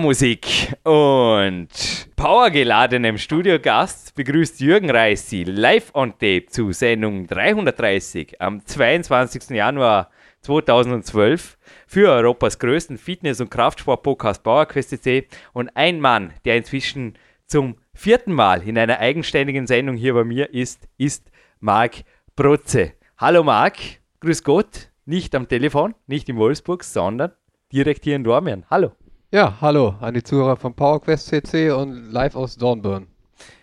Powermusik und powergeladenem Studiogast begrüßt Jürgen Reis Sie live on tape zu Sendung 330 am 22. Januar 2012 für Europas größten Fitness- und Kraftsport-Podcast PowerQuest.cc und ein Mann, der inzwischen zum vierten Mal in einer eigenständigen Sendung hier bei mir ist, ist Marc Protze. Hallo Marc, grüß Gott, nicht am Telefon, nicht in Wolfsburg, sondern direkt hier in Dormien. Hallo. Ja, hallo an die Zuhörer von PowerQuest CC und live aus Dornbirn.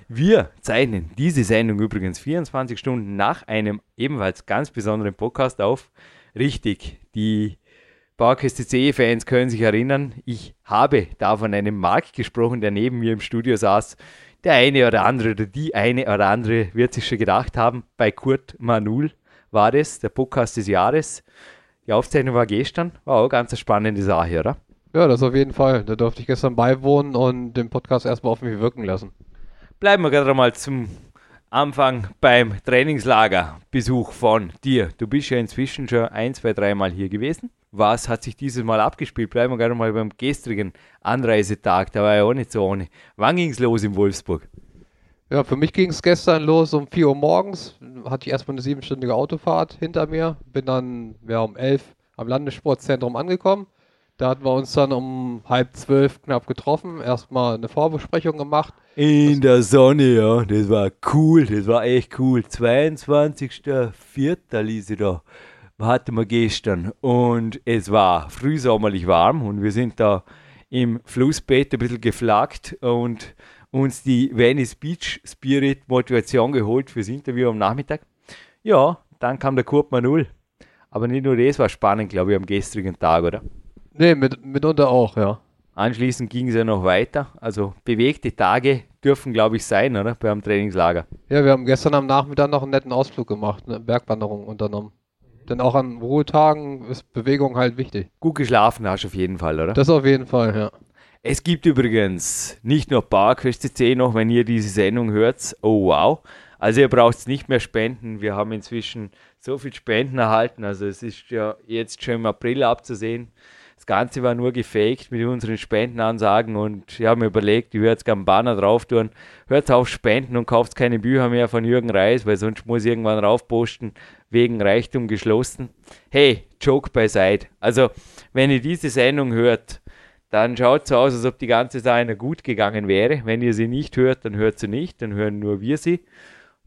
Wir zeichnen diese Sendung übrigens 24 Stunden nach einem ebenfalls ganz besonderen Podcast auf. Richtig, die PowerQuest CC-Fans können sich erinnern, ich habe da von einem Mark gesprochen, der neben mir im Studio saß. Der eine oder andere oder die eine oder andere wird sich schon gedacht haben, bei Kurt Manul war das, der Podcast des Jahres. Die Aufzeichnung war gestern, war auch ganz eine spannende Sache, oder? Ja, das auf jeden Fall. Da durfte ich gestern beiwohnen und den Podcast erstmal auf mich wirken lassen. Bleiben wir gerade mal zum Anfang beim Trainingslagerbesuch von dir. Du bist ja inzwischen schon ein, zwei, dreimal hier gewesen. Was hat sich dieses Mal abgespielt? Bleiben wir gerade mal beim gestrigen Anreisetag. Da war ja auch nicht so ohne. Wann ging es los in Wolfsburg? Ja, für mich ging es gestern los um 4 Uhr morgens. Hatte ich erstmal eine siebenstündige Autofahrt hinter mir. Bin dann ja, um 11 am Landessportzentrum angekommen da hatten wir uns dann um halb zwölf knapp getroffen, erstmal eine Vorbesprechung gemacht. In der Sonne, ja, das war cool, das war echt cool. 22.04. ließ ich da, hatten wir gestern und es war frühsommerlich warm und wir sind da im Flussbett ein bisschen geflaggt und uns die Venice Beach Spirit Motivation geholt fürs Interview am Nachmittag. Ja, dann kam der Kurt Manul. Aber nicht nur das war spannend, glaube ich, am gestrigen Tag, oder? Nee, mit, mitunter auch, ja. Anschließend ging es ja noch weiter. Also bewegte Tage dürfen, glaube ich, sein, oder? Beim Trainingslager. Ja, wir haben gestern am Nachmittag noch einen netten Ausflug gemacht, eine Bergwanderung unternommen. Denn auch an Ruhetagen ist Bewegung halt wichtig. Gut geschlafen hast du auf jeden Fall, oder? Das auf jeden Fall, ja. Es gibt übrigens nicht nur PowerQuest CC noch, wenn ihr diese Sendung hört. Oh wow. Also ihr braucht es nicht mehr spenden. Wir haben inzwischen so viel Spenden erhalten. Also es ist ja jetzt schon im April abzusehen. Ganze war nur gefaked mit unseren Spendenansagen und ich habe mir überlegt, ich würde jetzt gerne Banner drauf tun. Hört auf Spenden und kauft keine Bücher mehr von Jürgen Reis, weil sonst muss ich irgendwann raufposten, wegen Reichtum geschlossen. Hey, Joke beiseite. Also, wenn ihr diese Sendung hört, dann schaut so aus, als ob die ganze Sache gut gegangen wäre. Wenn ihr sie nicht hört, dann hört sie nicht, dann hören nur wir sie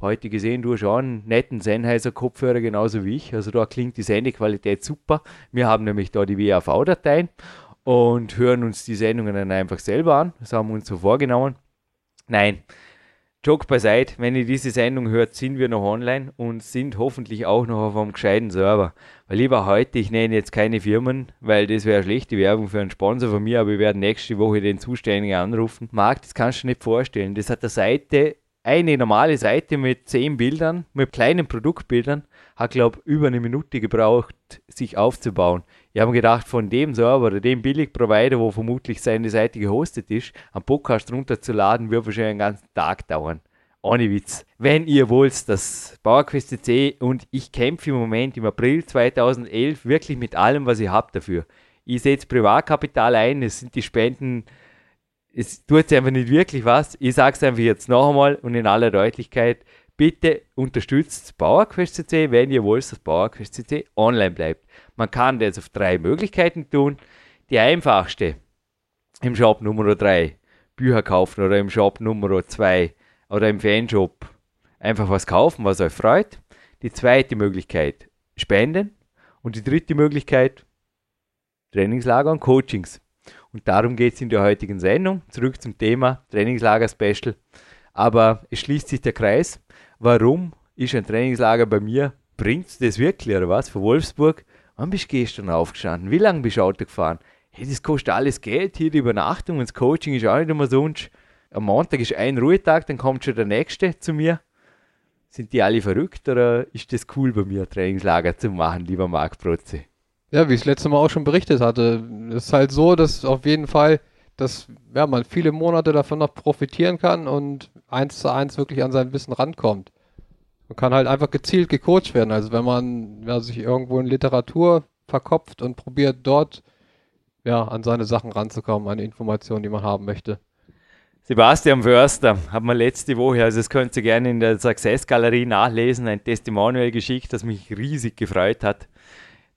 heute gesehen, du hast auch einen netten Sennheiser Kopfhörer, genauso wie ich. Also da klingt die Sendequalität super. Wir haben nämlich da die WAV-Dateien und hören uns die Sendungen dann einfach selber an. Das haben wir uns so vorgenommen. Nein, Joke beiseite, wenn ihr diese Sendung hört, sind wir noch online und sind hoffentlich auch noch auf einem gescheiten Server. Weil lieber heute, ich nenne jetzt keine Firmen, weil das wäre schlechte Werbung für einen Sponsor von mir, aber wir werden nächste Woche den Zuständigen anrufen. Marc, das kannst du nicht vorstellen. Das hat eine Seite eine normale Seite mit zehn Bildern, mit kleinen Produktbildern, hat, glaube ich, über eine Minute gebraucht, sich aufzubauen. Ich habe gedacht, von dem Server oder dem Billigprovider, wo vermutlich seine Seite gehostet ist, einen Podcast runterzuladen, wird wahrscheinlich einen ganzen Tag dauern. Ohne Witz. Wenn ihr wollt, das PowerQuest C und ich kämpfe im Moment im April 2011 wirklich mit allem, was ihr habt dafür. Ich setze Privatkapital ein, es sind die Spenden es tut sich einfach nicht wirklich was. Ich sage es einfach jetzt noch einmal und in aller Deutlichkeit, bitte unterstützt PowerQuest CC, wenn ihr wollt, dass PowerQuest CC online bleibt. Man kann das auf drei Möglichkeiten tun. Die einfachste, im Shop Nummer 3 Bücher kaufen oder im Shop Nummer 2 oder im Fanshop einfach was kaufen, was euch freut. Die zweite Möglichkeit, spenden. Und die dritte Möglichkeit, Trainingslager und Coachings. Und darum geht es in der heutigen Sendung. Zurück zum Thema Trainingslager-Special. Aber es schließt sich der Kreis. Warum ist ein Trainingslager bei mir? Bringt es das wirklich oder was? Von Wolfsburg? Wann bist du gestern aufgestanden? Wie lange bist du Auto gefahren? Hey, das kostet alles Geld. Hier die Übernachtung und das Coaching ist auch nicht immer sonst. Am Montag ist ein Ruhetag, dann kommt schon der nächste zu mir. Sind die alle verrückt oder ist das cool bei mir, Trainingslager zu machen, lieber Marc Protze? Ja, wie ich das letzte Mal auch schon berichtet hatte, es ist halt so, dass auf jeden Fall, dass ja, man viele Monate davon noch profitieren kann und eins zu eins wirklich an sein Wissen rankommt. Man kann halt einfach gezielt gecoacht werden. Also wenn man ja, sich irgendwo in Literatur verkopft und probiert dort ja, an seine Sachen ranzukommen, an die Informationen, die man haben möchte. Sebastian Förster hat mir letzte Woche, also das könnt ihr gerne in der Success Galerie nachlesen, ein Testimonial geschickt, das mich riesig gefreut hat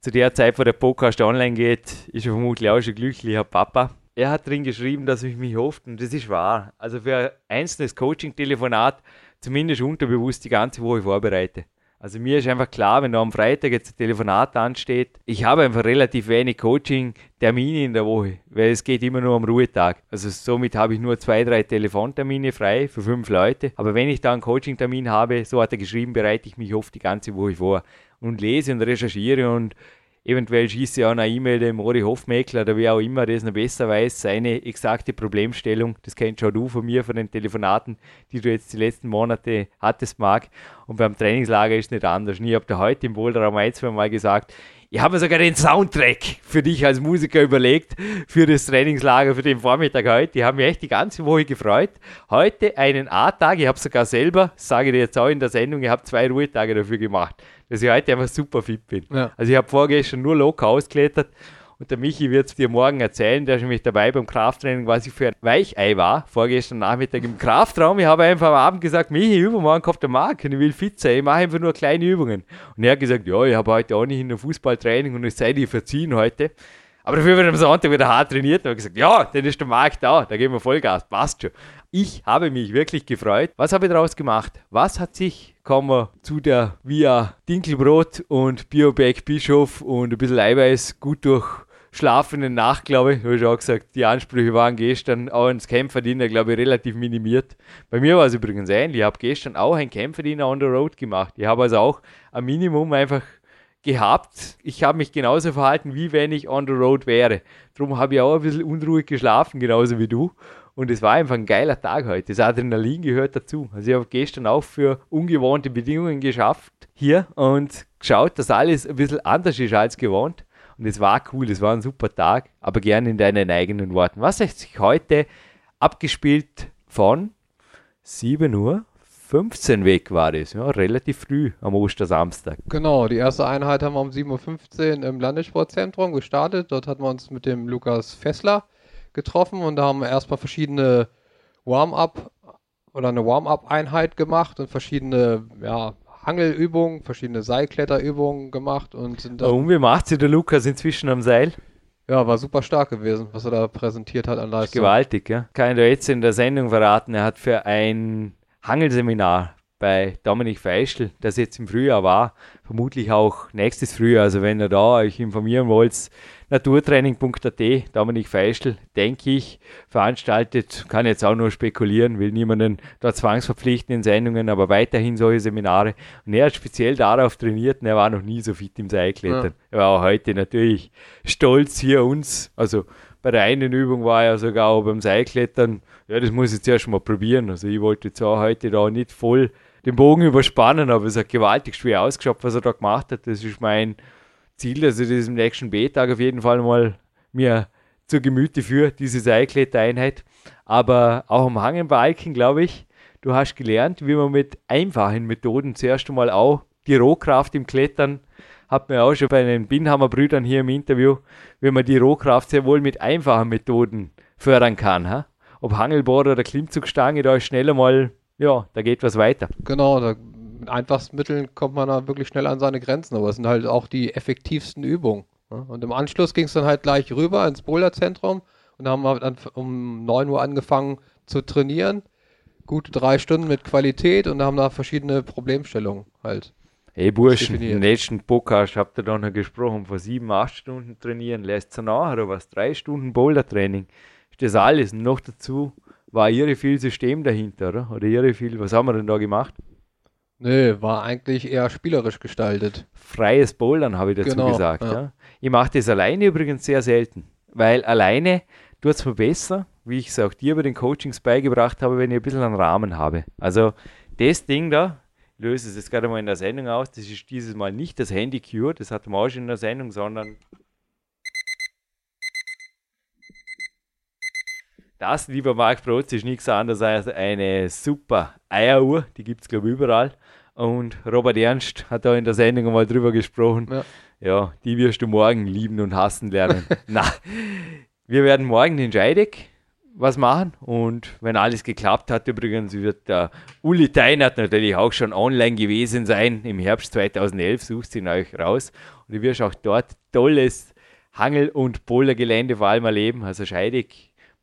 zu der Zeit, wo der Podcast online geht, ist er vermutlich auch schon glücklicher Papa. Er hat drin geschrieben, dass ich mich hofft, und das ist wahr. Also für ein einzelnes Coaching-Telefonat zumindest unterbewusst die ganze Woche vorbereite. Also mir ist einfach klar, wenn da am Freitag jetzt ein Telefonat ansteht, ich habe einfach relativ wenig Coaching-Termine in der Woche, weil es geht immer nur am Ruhetag. Also somit habe ich nur zwei, drei Telefontermine frei für fünf Leute. Aber wenn ich da einen Coaching-Termin habe, so hat er geschrieben, bereite ich mich oft die ganze Woche vor und lese und recherchiere und eventuell schieße ich auch eine E-Mail dem Mori Hofmeckler oder wer auch immer das noch besser weiß, seine exakte Problemstellung. Das kennst schon du von mir, von den Telefonaten, die du jetzt die letzten Monate hattest, Marc. Und beim Trainingslager ist es nicht anders. ich habe da heute im Boulderraum ein, zwei Mal gesagt, ich habe mir sogar den Soundtrack für dich als Musiker überlegt, für das Trainingslager, für den Vormittag heute. Die haben mich echt die ganze Woche gefreut. Heute einen A-Tag, ich habe sogar selber, sage dir jetzt auch in der Sendung, ich habe zwei Ruhetage dafür gemacht, dass ich heute einfach super fit bin. Ja. Also ich habe vorgestern nur locker ausgeklettert und der Michi wird es dir morgen erzählen, der ist nämlich dabei beim Krafttraining, was ich für ein Weichei war, vorgestern Nachmittag im Kraftraum. Ich habe einfach am Abend gesagt, Michi, übermorgen kommt der Marc und ich will fit sein, ich mache einfach nur kleine Übungen. Und er hat gesagt, ja, ich habe heute auch nicht in der Fußballtraining und es sei dir verziehen heute. Aber dafür wird am Sonntag wieder hart trainiert und habe gesagt, ja, dann ist der Marc da, da geben wir Vollgas, passt schon. Ich habe mich wirklich gefreut. Was habe ich daraus gemacht? Was hat sich, kommen wir zu der Via Dinkelbrot und Bioback Bischof und ein bisschen Eiweiß gut durch schlafenden Nacht, glaube ich, habe ich auch gesagt, die Ansprüche waren gestern auch ins Kämpferdiener, glaube ich, relativ minimiert. Bei mir war es übrigens ähnlich. Ich habe gestern auch ein Kämpferdiener on the road gemacht. Ich habe also auch ein Minimum einfach gehabt. Ich habe mich genauso verhalten, wie wenn ich on the road wäre. Darum habe ich auch ein bisschen unruhig geschlafen, genauso wie du. Und es war einfach ein geiler Tag heute. Das Adrenalin gehört dazu. Also ich habe gestern auch für ungewohnte Bedingungen geschafft hier und geschaut, dass alles ein bisschen anders ist als gewohnt. Und es war cool, es war ein super Tag, aber gerne in deinen eigenen Worten. Was hat sich heute abgespielt von 7 Uhr 15 weg war das, ja, relativ früh am Ostersamstag. Genau, die erste Einheit haben wir um 7.15 Uhr im Landessportzentrum gestartet. Dort hatten wir uns mit dem Lukas Fessler getroffen und da haben wir erstmal verschiedene Warm-up oder eine Warm-up-Einheit gemacht und verschiedene ja, Hangelübungen, verschiedene Seilkletterübungen gemacht und sind dann. Und wie macht sie der Lukas inzwischen am Seil? Ja, war super stark gewesen, was er da präsentiert hat an Leistung. Gewaltig, ja. Kann ich da jetzt in der Sendung verraten, er hat für ein Hangelseminar bei Dominik Feischl, das jetzt im Frühjahr war, vermutlich auch nächstes Frühjahr. Also wenn ihr da euch informieren wollt, naturtraining.at, Dominik Feischl, denke ich, veranstaltet, kann jetzt auch nur spekulieren, will niemanden da zwangsverpflichten in Sendungen, aber weiterhin solche Seminare. Und er hat speziell darauf trainiert und er war noch nie so fit im Seilklettern. Ja. Er war auch heute natürlich stolz hier uns, also bei der einen Übung war er sogar auch beim Seilklettern, ja, das muss ich jetzt erst mal probieren. Also ich wollte jetzt auch heute da nicht voll den Bogen überspannen, aber es hat gewaltig schwer ausgeschaut, was er da gemacht hat. Das ist mein Ziel, dass ich das im nächsten B-Tag auf jeden Fall mal mir zur Gemüte führe, diese Seilklettereinheit. Aber auch am Hangenbalken, glaube ich, du hast gelernt, wie man mit einfachen Methoden zuerst einmal auch die Rohkraft im Klettern, hat man auch schon bei den Binhammer Brüdern hier im Interview, wie man die Rohkraft sehr wohl mit einfachen Methoden fördern kann. Ha? ob Hangelboard oder Klimmzugstange, da ist schneller mal, ja, da geht was weiter. Genau, da, mit einfachsten Mitteln kommt man da wirklich schnell an seine Grenzen, aber es sind halt auch die effektivsten Übungen. Ne? Und im Anschluss ging es dann halt gleich rüber ins Boulderzentrum und da haben wir dann um 9 Uhr angefangen zu trainieren. Gute drei Stunden mit Qualität und haben da verschiedene Problemstellungen halt. Hey Burschen, im letzten Podcast habt ihr da noch gesprochen, von sieben, acht Stunden trainieren, lässt ihr nach oder was? Drei Stunden Bouldertraining. Ist das alles? Und noch dazu war irre viel System dahinter, oder? Oder irre viel, was haben wir denn da gemacht? Nö, war eigentlich eher spielerisch gestaltet. Freies Bouldern, habe ich dazu Genau, gesagt. ja. Ja. Ich mache das alleine übrigens sehr selten, weil alleine tut es mir besser, wie ich es auch dir bei den Coachings beigebracht habe, wenn ich ein bisschen einen Rahmen habe. Also das Ding da, löse es jetzt gerade mal in der Sendung aus, das ist dieses Mal nicht das Handy Cure, das hatten wir auch schon in der Sendung, sondern das, lieber Marc Protz, ist nichts anderes als eine super Eieruhr, die gibt es glaube ich überall. Und Robert Ernst hat da in der Sendung mal drüber gesprochen. Ja. Ja, die wirst du morgen lieben und hassen lernen. Na, wir werden morgen den Scheidegg was machen und wenn alles geklappt hat, übrigens wird der Uli Teinert natürlich auch schon online gewesen sein im Herbst 2011, sucht ihn euch raus und du wirst auch dort tolles Hangel- und Bouldergelände vor allem erleben. Also Scheidegg,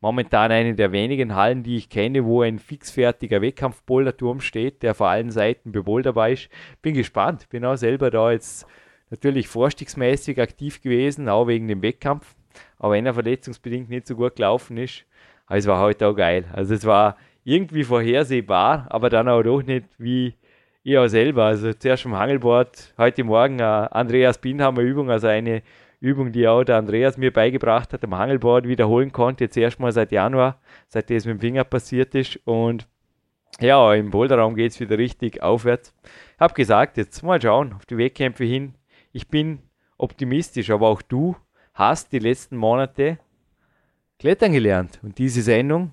momentan eine der wenigen Hallen, die ich kenne, wo ein fixfertiger Wettkampfboulderturm steht, der vor allen Seiten beboulderbar ist. Bin gespannt, bin auch selber da jetzt natürlich vorstiegsmäßig aktiv gewesen, auch wegen dem Wettkampf. Aber wenn er verletzungsbedingt nicht so gut gelaufen ist, aber es war heute auch geil. Also es war irgendwie vorhersehbar, aber dann auch doch nicht wie ich auch selber. Also zuerst am Hangelboard, heute Morgen äh, Andreas Binhammer Übung, also eine Übung, die auch der Andreas mir beigebracht hat, am Hangelboard wiederholen konnte, jetzt erstmal seit Januar, seit das mit dem Finger passiert ist. Und ja, im Boulderraum geht es wieder richtig aufwärts. Hab gesagt, jetzt mal schauen auf die Wettkämpfe hin. Ich bin optimistisch, aber auch du hast die letzten Monate klettern gelernt. Und diese Sendung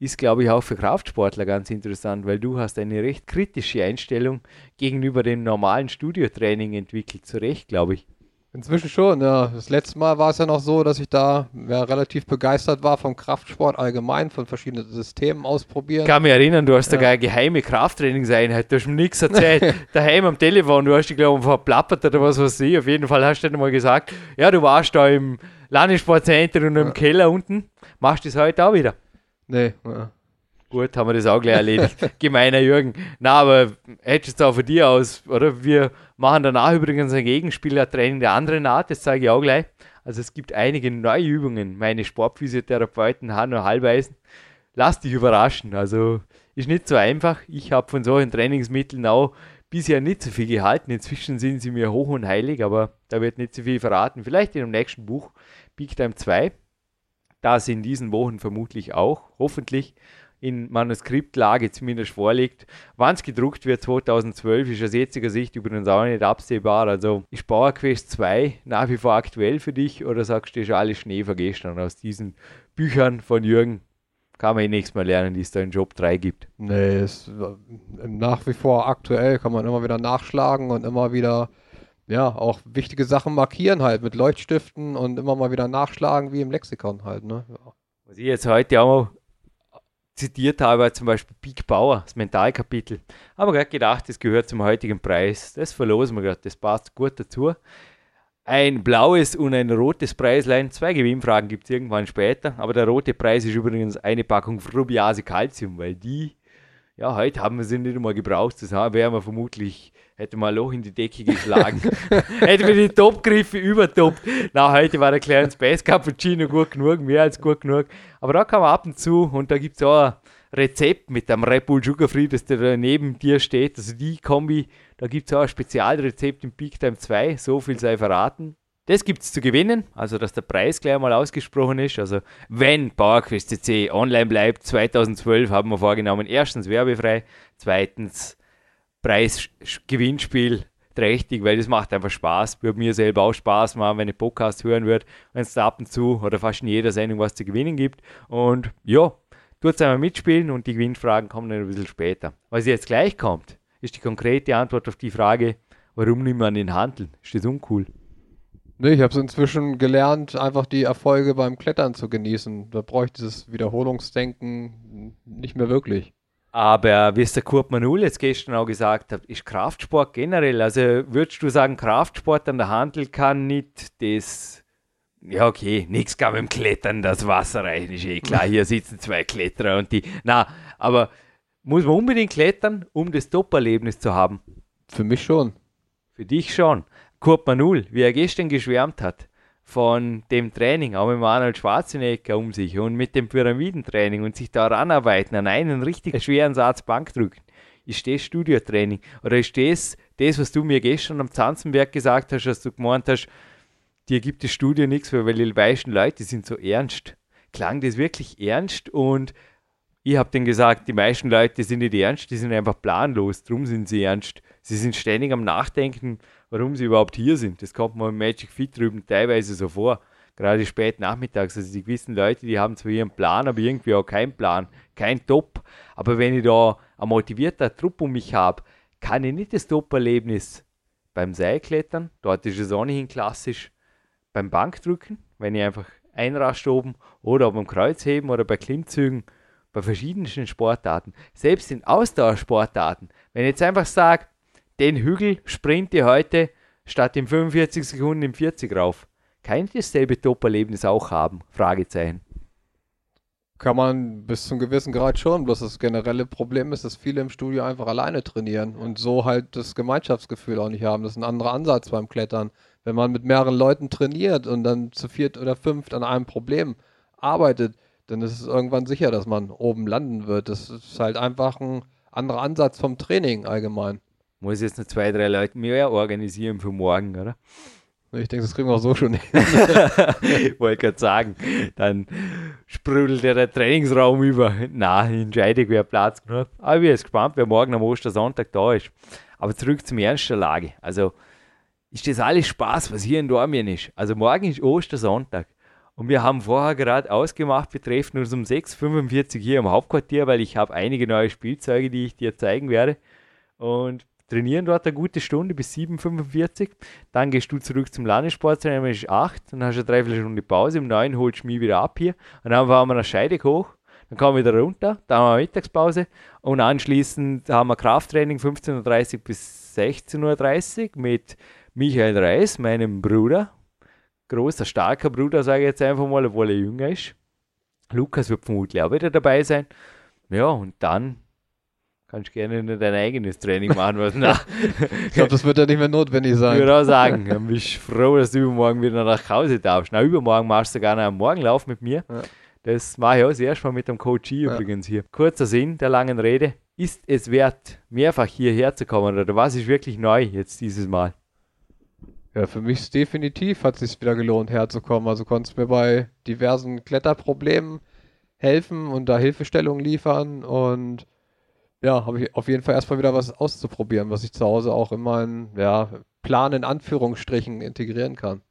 ist, glaube ich, auch für Kraftsportler ganz interessant, weil du hast eine recht kritische Einstellung gegenüber dem normalen Studiotraining entwickelt. Zu Recht, glaube ich. Inzwischen schon, ja. Das letzte Mal war es ja noch so, dass ich da ja, relativ begeistert war vom Kraftsport allgemein, von verschiedenen Systemen ausprobieren. Ich kann mich erinnern, du hast Ja. sogar eine geheime Krafttrainingseinheit, du hast mir nichts erzählt. Daheim am Telefon, du hast dich, glaube ich, verplappert oder was weiß ich. Auf jeden Fall hast du dann mal gesagt, ja, du warst da im Landessportzentrum und im Ja. Keller unten. Machst du das heute auch wieder? Nee, ja. Gut, haben wir das auch gleich erledigt. Gemeiner Jürgen. Na, aber hättest du auch von dir aus, oder? Wir machen danach übrigens ein Gegenspielertraining der anderen Art, das zeige ich auch gleich. Also es gibt einige neue Übungen. Meine Sportphysiotherapeuten Hanno Halbeisen. Lass dich überraschen. Also ist nicht so einfach. Ich habe von solchen Trainingsmitteln auch bisher nicht so viel gehalten. Inzwischen sind sie mir hoch und heilig, aber da wird nicht so viel verraten. Vielleicht in dem nächsten Buch, Big Time 2. Das in diesen Wochen vermutlich auch, hoffentlich in Manuskriptlage zumindest vorliegt. Wann es gedruckt wird 2012 ist aus jetziger Sicht übrigens auch nicht absehbar. Also ist Power Quest 2 nach wie vor aktuell für dich oder sagst du, ist alles Schnee vergestern aus diesen Büchern von Jürgen? Kann man eh nichts mehr lernen, die es da in Job 3 gibt. Nee, ist äh, nach wie vor aktuell, kann man immer wieder nachschlagen und immer wieder, ja, auch wichtige Sachen markieren halt mit Leuchtstiften und immer mal wieder nachschlagen, wie im Lexikon halt, ne? Ja. Was ich jetzt heute auch zitiert habe, zum Beispiel Big Bauer, das Mentalkapitel. Haben gerade gedacht, das gehört zum heutigen Preis. Das verlosen wir gerade, das passt gut dazu. Ein blaues und ein rotes Preislein. Zwei Gewinnfragen gibt es irgendwann später. Aber der rote Preis ist übrigens eine Packung Frubiase Calcium, weil die, ja, heute haben wir sie nicht einmal gebraucht. Das wären wir vermutlich, hätte mal ein Loch in die Decke geschlagen. hätte wir die Topgriffe übertoppt. Na, heute war der kleine Space Cappuccino gut genug, mehr als gut genug. Aber da kann man ab und zu, und da gibt es auch ein Rezept mit dem Red Bull Sugar Free, das da neben dir steht. Also die Kombi, da gibt es auch ein Spezialrezept im Peak Time 2, so viel sei verraten. Das gibt es zu gewinnen, also dass der Preis gleich mal ausgesprochen ist. Also wenn PowerQuest CC online bleibt, 2012 haben wir vorgenommen, erstens werbefrei, zweitens Preisgewinnspiel trächtig, weil das macht einfach Spaß. Würde mir selber auch Spaß machen, wenn ich Podcast hören würde, wenn es da ab und zu oder fast in jeder Sendung was zu gewinnen gibt. Und ja, tut einmal mitspielen und die Gewinnfragen kommen dann ein bisschen später. Was jetzt gleich kommt, ist die konkrete Antwort auf die Frage, warum nicht mehr an den Handeln? Ist das uncool? Nee, ich habe es inzwischen gelernt, einfach die Erfolge beim Klettern zu genießen. Da brauche ich dieses Wiederholungsdenken nicht mehr wirklich. Aber wie es der Kurt Manul jetzt gestern auch gesagt hat, ist Kraftsport generell, also würdest du sagen, Kraftsport an der Handel kann nicht das, ja okay, nichts kann mit dem Klettern das Wasser reichen, ist eh klar, hier sitzen zwei Kletterer und die, na, aber muss man unbedingt klettern, um das Top-Erlebnis zu haben? Für mich schon. Für dich schon. Kurt Manul, wie er gestern geschwärmt hat, von dem Training, auch mit Arnold Schwarzenegger um sich und mit dem Pyramidentraining und sich daran arbeiten, an einen richtig schweren Satz Bank drücken. Ist das Studiotraining? Oder ist das das, was du mir gestern am Zanzenberg gesagt hast, dass du gemeint hast, dir gibt das Studio nichts, weil die meisten Leute sind so ernst. Klang das wirklich ernst und ich habe denen gesagt, die meisten Leute sind nicht ernst, die sind einfach planlos, darum sind sie ernst. Sie sind ständig am Nachdenken, warum sie überhaupt hier sind. Das kommt mir im Magic Fit drüben teilweise so vor. Gerade spät nachmittags. Also die gewissen Leute, die haben zwar ihren Plan, aber irgendwie auch keinen Plan, kein Top. Aber wenn ich da ein motivierter Trupp um mich habe, kann ich nicht das Top-Erlebnis beim Seilklettern, dort ist es ohnehin klassisch, beim Bankdrücken, wenn ich einfach einrascht oben oder beim Kreuzheben oder bei Klimmzügen bei verschiedensten Sportarten, selbst in Ausdauersportarten, wenn ich jetzt einfach sage, den Hügel sprinte heute statt in 45 Sekunden in 40 rauf, kann ich dasselbe Top-Erlebnis auch haben? Fragezeichen. Kann man bis zum gewissen Grad schon, bloß das generelle Problem ist, dass viele im Studio einfach alleine trainieren und so halt das Gemeinschaftsgefühl auch nicht haben. Das ist ein anderer Ansatz beim Klettern. Wenn man mit mehreren Leuten trainiert und dann zu viert oder fünft an einem Problem arbeitet, dann ist es irgendwann sicher, dass man oben landen wird. Das ist halt einfach ein anderer Ansatz vom Training allgemein. Muss jetzt noch zwei, drei Leute mehr organisieren für morgen, oder? Ich denke, das kriegen wir auch so schon hin. ich wollte gerade sagen, dann sprudelt ja der Trainingsraum über. Na, entscheidig, wer Platz genug hat. Aber ich bin jetzt gespannt, wer morgen am Ostersonntag da ist. Aber zurück zum Ernst der Lage. Also, ist das alles Spaß, was hier in Dormien ist? Also, morgen ist Ostersonntag. Und wir haben vorher gerade ausgemacht, wir treffen uns um 6.45 Uhr hier im Hauptquartier, weil ich habe einige neue Spielzeuge, die ich dir zeigen werde. Und trainieren dort eine gute Stunde bis 7.45 Uhr. Dann gehst du zurück zum Landessporttraining, dann ist 8, dann hast du eine Dreiviertelstunde Pause, um 9 holst du mich wieder ab hier. Und dann fahren wir nach Scheidegg hoch, dann kommen wir wieder runter, dann haben wir Mittagspause und anschließend haben wir Krafttraining 15.30 Uhr bis 16.30 Uhr mit Michael Reis, meinem Bruder, großer, starker Bruder, sage ich jetzt einfach mal, obwohl er jünger ist. Lukas wird vermutlich auch wieder dabei sein. Ja, und dann kannst du gerne dein eigenes Training machen. Was nach. ich glaube, das wird ja nicht mehr notwendig sein. Ich würde auch sagen, dann bist du froh, dass du übermorgen wieder nach Hause darfst. Na, übermorgen machst du sogar noch einen Morgenlauf mit mir. Ja. Das mache ich auch das erste Mal mit dem Coach ja. übrigens hier. Kurzer Sinn der langen Rede. Ist es wert, mehrfach hierher zu kommen oder was ist wirklich neu jetzt dieses Mal? Ja, für mich ist definitiv hat es sich wieder gelohnt herzukommen. Also konntest mir bei diversen Kletterproblemen helfen und da Hilfestellungen liefern und ja, habe ich auf jeden Fall erstmal wieder was auszuprobieren, was ich zu Hause auch in meinen ja, Plan in Anführungsstrichen integrieren kann.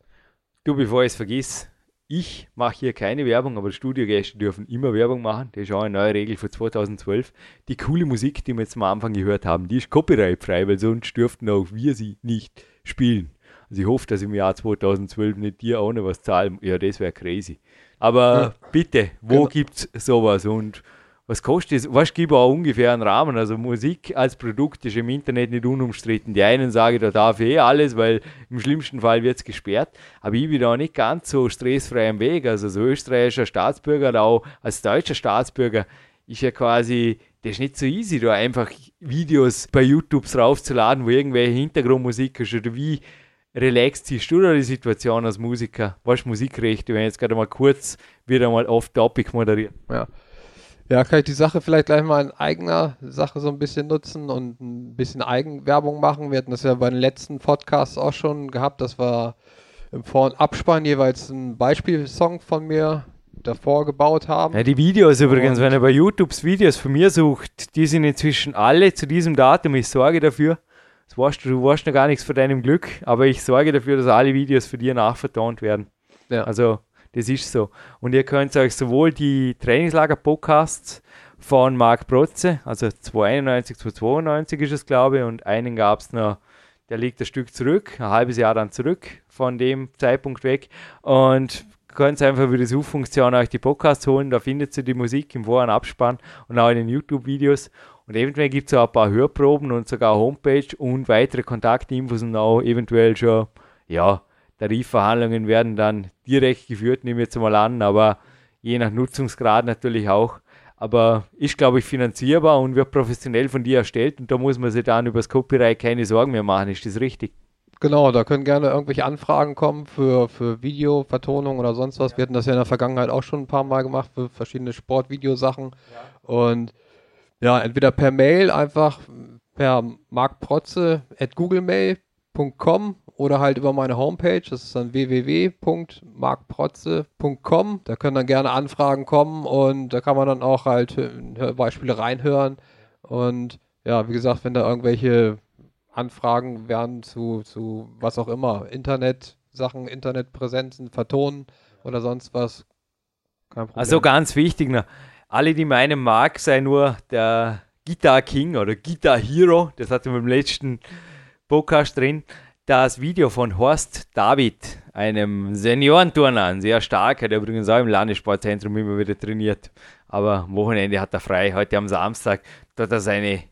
Du, bevor ich es vergiss, ich mache hier keine Werbung, aber Studiogäste dürfen immer Werbung machen. Das ist auch eine neue Regel für 2012. Die coole Musik, die wir jetzt am Anfang gehört haben, die ist copyrightfrei, weil sonst dürften auch wir sie nicht spielen. Also ich hoffe, dass im Jahr 2012 nicht dir auch noch was zahlen. Ja, das wäre crazy. Aber ja. bitte, wo genau. es sowas? Und was kostet es? Was gibt auch ungefähr einen Rahmen? Also Musik als Produkt ist im Internet nicht unumstritten. Die einen sagen, da darf eh alles, weil im schlimmsten Fall wird es gesperrt. Aber ich bin da nicht ganz so stressfrei am Weg. Also als österreichischer Staatsbürger oder auch als deutscher Staatsbürger ist ja quasi, das ist nicht so easy, da einfach Videos bei YouTube raufzuladen, wo irgendwelche Hintergrundmusik ist oder wie relaxed siehst du da die Situation als Musiker? Was Musikrechte, wenn ich jetzt gerade mal kurz wieder mal off-topic moderieren? Ja. Ja, kann ich die Sache vielleicht gleich mal in eigener Sache so ein bisschen nutzen und ein bisschen Eigenwerbung machen. Wir hatten das ja bei den letzten Podcasts auch schon gehabt, dass wir im Vor- und Abspann jeweils einen Beispielsong von mir davor gebaut haben. Ja, die Videos übrigens, und wenn ihr bei YouTubes Videos von mir sucht, die sind inzwischen alle zu diesem Datum. Ich sorge dafür, das weißt du, du weißt noch gar nichts von deinem Glück, aber ich sorge dafür, dass alle Videos für dir nachvertont werden. Ja. Also das ist so. Und ihr könnt euch sowohl die Trainingslager-Podcasts von Marc Protze, also 291, 292 ist es, glaube ich, und einen gab es noch Der liegt ein Stück zurück, ein halbes Jahr dann zurück von dem Zeitpunkt weg. Und könnt einfach über die Suchfunktion euch die Podcasts holen. Da findet ihr die Musik im wahren Abspann und auch in den YouTube-Videos. Und eventuell gibt es auch ein paar Hörproben und sogar Homepage und weitere Kontaktinfos und auch eventuell schon, ja, Tarifverhandlungen werden dann direkt geführt, nehme ich jetzt mal an, aber je nach Nutzungsgrad natürlich auch. Aber ist, glaube ich, finanzierbar und wird professionell von dir erstellt und da muss man sich dann über das Copyright keine Sorgen mehr machen. Ist das richtig? Genau, da können gerne irgendwelche Anfragen kommen für, für Video, Vertonung oder sonst was. Ja. Wir hatten das ja in der Vergangenheit auch schon ein paar Mal gemacht für verschiedene Sportvideosachen. Ja. Und ja, entweder per Mail einfach per markprotze.googlemail.com oder halt über meine Homepage. Das ist dann www.markprotze.com. Da können dann gerne Anfragen kommen und da kann man dann auch halt Beispiele reinhören. Und ja, wie gesagt, wenn da irgendwelche Anfragen werden zu, zu was auch immer, Internet-Sachen, Internetpräsenzen, Vertonen oder sonst was, kein Problem. Also ganz wichtig, ne? alle, die meinen mag, sei nur der Guitar King oder Guitar Hero, das hatten wir im letzten Podcast drin, das Video von Horst David, einem Seniorenturner, ein sehr starker, der übrigens auch im Landessportzentrum immer wieder trainiert. Aber am Wochenende hat er frei, heute am Samstag, dort er seine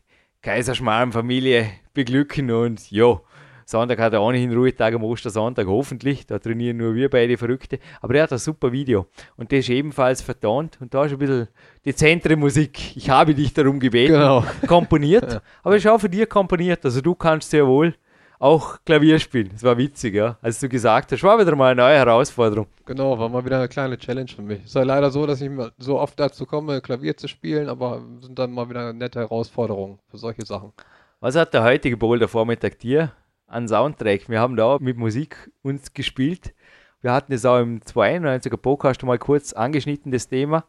Kaiserschmarrn-Familie beglücken und ja, Sonntag hat er ohnehin Ruhetag am Ostersonntag, hoffentlich. Da trainieren nur wir beide Verrückte. Aber er hat ein super Video. Und das ist ebenfalls vertont. Und da ist ein bisschen dezentere Musik. Ich habe dich darum gebeten. Genau. Komponiert. Aber ist auch für dich komponiert. Also du kannst sehr wohl auch Klavier spielen. Das war witzig, ja. Als du gesagt hast, war wieder mal eine neue Herausforderung. Genau, war mal wieder eine kleine Challenge für mich. Es ist ja leider so, dass ich so oft dazu komme, Klavier zu spielen, aber sind dann mal wieder nette Herausforderungen für solche Sachen. Was hat der heutige Boulder Vormittag dir an Soundtrack. Wir haben da mit Musik uns gespielt. Wir hatten es auch im 92er Podcast mal kurz angeschnitten, das Thema.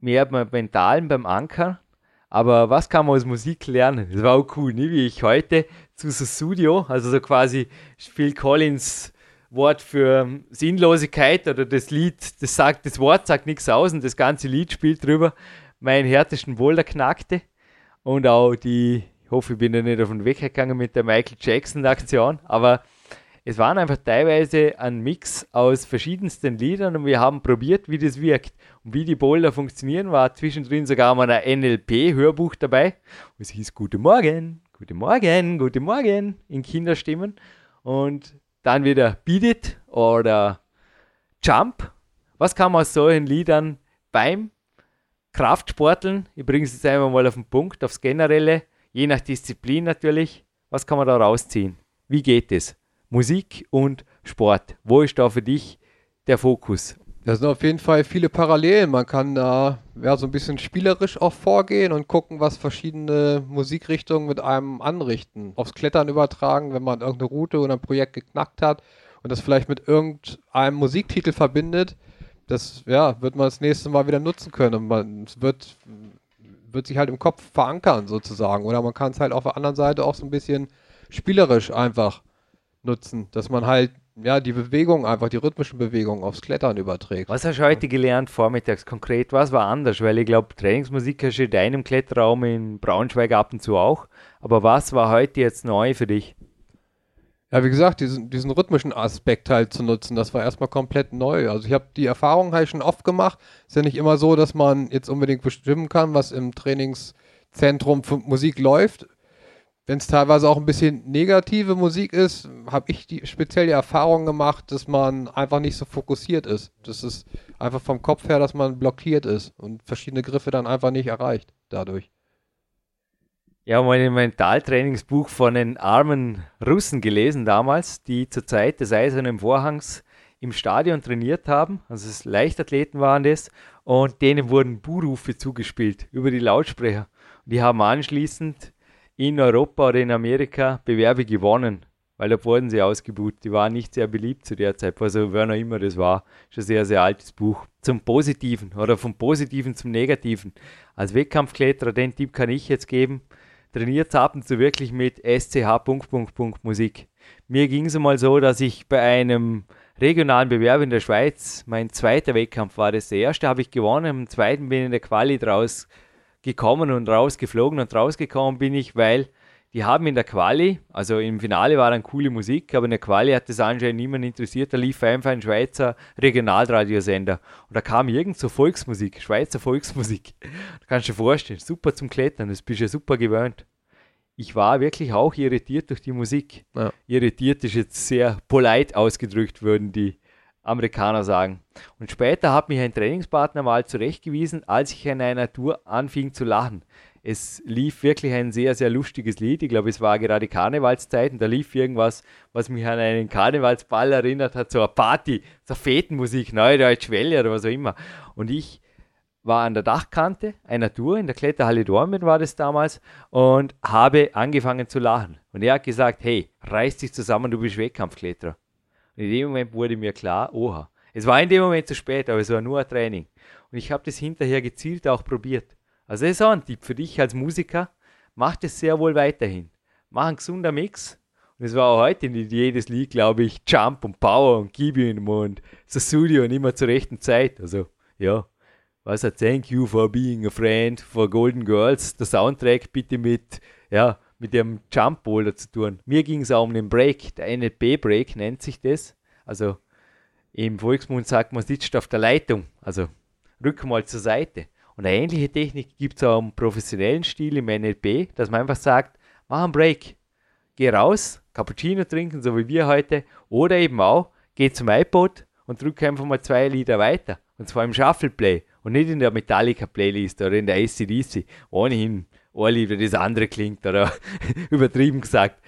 Mehr beim Mentalen, beim Anker. Aber was kann man aus Musik lernen? Das war auch cool, ne? wie ich heute zu so Studio, also so quasi Phil Collins Wort für Sinnlosigkeit oder das Lied, das sagt, das Wort sagt nichts aus und das ganze Lied spielt drüber. Meinen härtesten Boulder knackte und auch die ich hoffe, ich bin da nicht auf den Weg gegangen mit der Michael Jackson-Aktion, aber es waren einfach teilweise ein Mix aus verschiedensten Liedern und wir haben probiert, wie das wirkt und wie die Boulder funktionieren. War zwischendrin sogar mal ein NLP-Hörbuch dabei. Und es hieß Guten Morgen, Guten Morgen, Guten Morgen in Kinderstimmen. Und dann wieder Beat It oder Jump. Was kann man aus solchen Liedern beim Kraftsporteln, ich bringe es jetzt einmal mal auf den Punkt, aufs Generelle, je nach Disziplin natürlich. Was kann man da rausziehen? Wie geht es? Musik und Sport. Wo ist da für dich der Fokus? Da sind auf jeden Fall viele Parallelen. Man kann da ja, so ein bisschen spielerisch auch vorgehen und gucken, was verschiedene Musikrichtungen mit einem anrichten. Aufs Klettern übertragen, wenn man irgendeine Route oder ein Projekt geknackt hat und das vielleicht mit irgendeinem Musiktitel verbindet, das ja, wird man das nächste Mal wieder nutzen können. Man, es wird wird sich halt im Kopf verankern sozusagen. Oder man kann es halt auf der anderen Seite auch so ein bisschen spielerisch einfach nutzen, dass man halt ja die Bewegung einfach, die rhythmischen Bewegungen aufs Klettern überträgt. Was hast du heute gelernt vormittags konkret? Was war anders? Weil ich glaube, Trainingsmusik hast du in deinem Kletterraum in Braunschweig ab und zu auch. Aber was war heute jetzt neu für dich? Ja, wie gesagt, diesen, diesen rhythmischen Aspekt halt zu nutzen, das war erstmal komplett neu. Also ich habe die Erfahrung halt schon oft gemacht. Ist ja nicht immer so, dass man jetzt unbedingt bestimmen kann, was im Trainingszentrum für Musik läuft. Wenn es teilweise auch ein bisschen negative Musik ist, habe ich die, speziell die Erfahrung gemacht, dass man einfach nicht so fokussiert ist. Das ist einfach vom Kopf her, dass man blockiert ist und verschiedene Griffe dann einfach nicht erreicht dadurch. Ja, mal ein Mentaltrainingsbuch von den armen Russen gelesen damals, die zur Zeit des Eisernen Vorhangs im Stadion trainiert haben. Also es Leichtathleten waren das. Und denen wurden Buhrufe zugespielt über die Lautsprecher. Und die haben anschließend in Europa oder in Amerika Bewerbe gewonnen, weil da wurden sie ausgebucht. Die waren nicht sehr beliebt zu der Zeit, also wer noch immer das war. Ein sehr, sehr altes Buch. Zum Positiven oder vom Positiven zum Negativen. Als Wettkampfkletterer, den Tipp kann ich jetzt geben trainiert haben, so wirklich mit SCH Musik. Mir ging es einmal so, dass ich bei einem regionalen Bewerb in der Schweiz, mein zweiter Wettkampf war das, der erste habe ich gewonnen, im zweiten bin ich in der Quali draus gekommen und rausgeflogen und rausgekommen bin ich, weil die haben in der Quali, also im Finale war dann coole Musik, aber in der Quali hat das anscheinend niemand interessiert. Da lief einfach ein Schweizer Regionalradiosender. Und da kam irgend so Volksmusik, Schweizer Volksmusik. Da kannst du dir vorstellen, super zum Klettern, das bist du ja super gewöhnt. Ich war wirklich auch irritiert durch die Musik. Ja. Irritiert ist jetzt sehr polite ausgedrückt, würden die Amerikaner sagen. Und später hat mich ein Trainingspartner mal zurechtgewiesen, als ich in einer Tour anfing zu lachen es lief wirklich ein sehr, sehr lustiges Lied. Ich glaube, es war gerade Karnevalszeit und da lief irgendwas, was mich an einen Karnevalsball erinnert hat, so eine Party, so eine Fetenmusik, Neue Deutsche Welle oder was auch immer. Und ich war an der Dachkante einer Tour in der Kletterhalle Dormen war das damals und habe angefangen zu lachen. Und er hat gesagt, hey, reiß dich zusammen, du bist Wettkampfkletterer. Und in dem Moment wurde mir klar, oha. Es war in dem Moment zu spät, aber es war nur ein Training. Und ich habe das hinterher gezielt auch probiert. Also das ist auch ein Tipp für dich als Musiker. Mach das sehr wohl weiterhin. Mach einen gesunder Mix. Und es war auch heute nicht jedes Lied, glaube ich, Jump und Power und Gib ihm und so Studio und immer zur rechten Zeit. Also, ja. Was hat Thank You for Being a Friend for Golden Girls. Der Soundtrack bitte mit, ja, mit dem Jump Boulder zu tun. Mir ging es auch um den Break. Der NLP Break nennt sich das. Also, im Volksmund sagt man, sitzt auf der Leitung. Also, rück mal zur Seite. Und eine ähnliche Technik gibt es auch im professionellen Stil im NLP, dass man einfach sagt, mach einen Break, geh raus, Cappuccino trinken, so wie wir heute, oder eben auch, geh zum iPod und drücke einfach mal zwei Lieder weiter. Und zwar im Shuffle Play und nicht in der Metallica Playlist oder in der ACDC. Ohnehin Lied, das andere klingt oder übertrieben gesagt.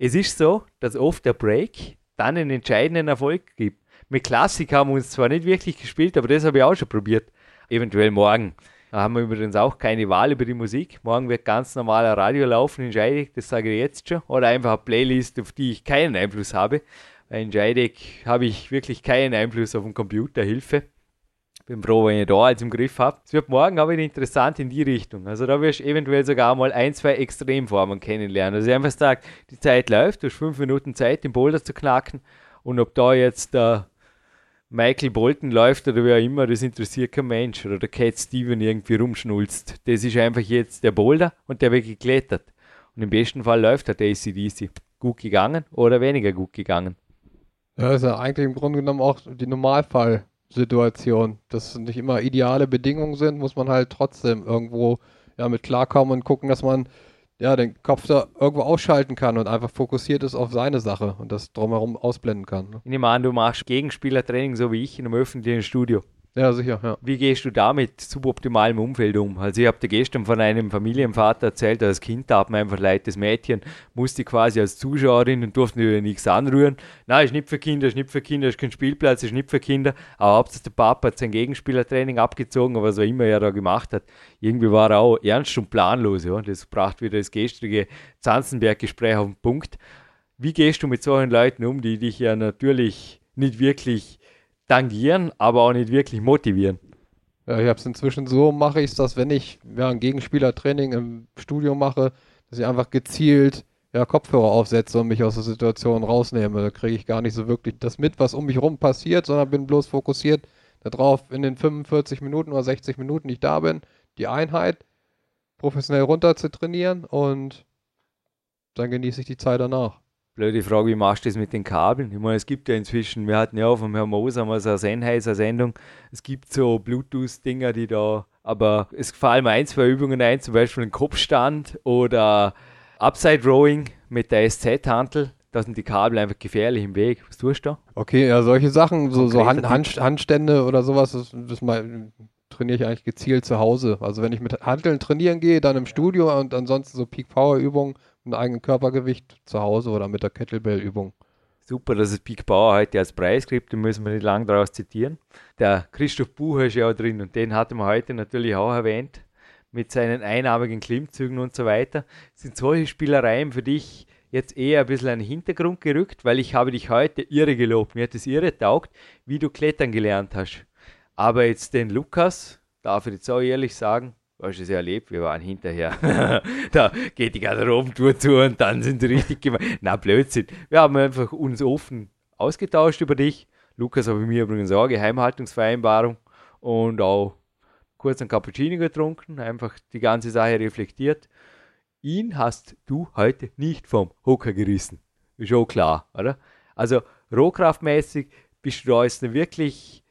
Es ist so, dass oft der Break dann einen entscheidenden Erfolg gibt. Mit Klassik haben wir uns zwar nicht wirklich gespielt, aber das habe ich auch schon probiert eventuell morgen. Da haben wir übrigens auch keine Wahl über die Musik. Morgen wird ganz normaler Radio laufen in Scheidegg, das sage ich jetzt schon. Oder einfach eine Playlist, auf die ich keinen Einfluss habe. Weil in Scheidegg habe ich wirklich keinen Einfluss auf den Computer, Hilfe. Bin froh, wenn ihr da alles im Griff habt. Es wird morgen aber interessant in die Richtung. Also da wirst du eventuell sogar mal ein, zwei Extremformen kennenlernen. Also ich einfach sagt, die Zeit läuft, du hast fünf Minuten Zeit, den Boulder zu knacken. Und ob da jetzt der Michael Bolton läuft oder wer immer, das interessiert kein Mensch. Oder der Cat Steven irgendwie rumschnulzt. Das ist einfach jetzt der Boulder und der wird geklettert. Und im besten Fall läuft der ACDC gut gegangen oder weniger gut gegangen. Ja, ist ja eigentlich im Grunde genommen auch die Normalfallsituation. Dass nicht immer ideale Bedingungen sind, muss man halt trotzdem irgendwo ja, mit klarkommen und gucken, dass man ja, den Kopf da irgendwo ausschalten kann und einfach fokussiert ist auf seine Sache und das drumherum ausblenden kann. Ne? Ich nehme an, du machst Gegenspielertraining so wie ich in einem öffentlichen Studio. Ja, sicher, ja. Wie gehst du damit suboptimalem Umfeld um? Also ich habe dir gestern von einem Familienvater erzählt, als Kind tat mir einfach leid, das Mädchen musste quasi als Zuschauerin und durfte nichts anrühren. Nein, ist nicht für Kinder, ist nicht für Kinder, ist kein Spielplatz, ist nicht für Kinder. Aber hauptsächlich der Papa hat sein Gegenspielertraining abgezogen, was auch immer er da gemacht hat, irgendwie war er auch ernst und planlos. Ja. Das brachte wieder das gestrige Zanzenberg-Gespräch auf den Punkt. Wie gehst du mit solchen Leuten um, die dich ja natürlich nicht wirklich tangieren, aber auch nicht wirklich motivieren. Ja, ich habe es inzwischen so, mache ich es, dass wenn ich ja, ein Gegenspielertraining im Studio mache, dass ich einfach gezielt ja, Kopfhörer aufsetze und mich aus der Situation rausnehme. Da kriege ich gar nicht so wirklich das mit, was um mich rum passiert, sondern bin bloß fokussiert darauf, in den 45 Minuten oder 60 Minuten, die ich da bin, die Einheit professionell runter zu trainieren und dann genieße ich die Zeit danach. Blöde Frage, wie machst du das mit den Kabeln? Ich meine, es gibt ja inzwischen, wir hatten ja auch vom Herrn Moser mal so eine Sennheiser-Sendung, es gibt so Bluetooth-Dinger, die da, aber es fallen mir ein, zwei Übungen ein, zum Beispiel ein Kopfstand oder Upside Rowing mit der SZ-Hantel. Da sind die Kabel einfach gefährlich im Weg. Was tust du da? Okay, ja, solche Sachen, so, so Hand, Hand, Handstände oder sowas, das, das mal, trainiere ich eigentlich gezielt zu Hause. Also wenn ich mit Handeln trainieren gehe, dann im Studio und ansonsten so Peak-Power-Übungen mit eigenem Körpergewicht zu Hause oder mit der Kettlebell-Übung. Super, dass es Peak Power heute als Preis gibt, den müssen wir nicht lange daraus zitieren. Der Christoph Bucher ist ja auch drin und den hatten wir heute natürlich auch erwähnt mit seinen einarmigen Klimmzügen und so weiter. Sind solche Spielereien für dich jetzt eher ein bisschen in den Hintergrund gerückt, weil ich habe dich heute irre gelobt. Mir hat es irre taugt, wie du klettern gelernt hast. Aber jetzt den Lukas, darf ich jetzt auch ehrlich sagen, Du hast es ja erlebt, wir waren hinterher. da geht die Garderobentour zu und dann sind sie richtig gemeint. Na, Blödsinn. Wir haben einfach uns offen ausgetauscht über dich. Lukas habe ich mir übrigens auch Geheimhaltungsvereinbarung und auch kurz ein Cappuccino getrunken, einfach die ganze Sache reflektiert. ihn hast du heute nicht vom Hocker gerissen. Ist schon klar, oder? Also rohkraftmäßig bist du da jetzt wirklich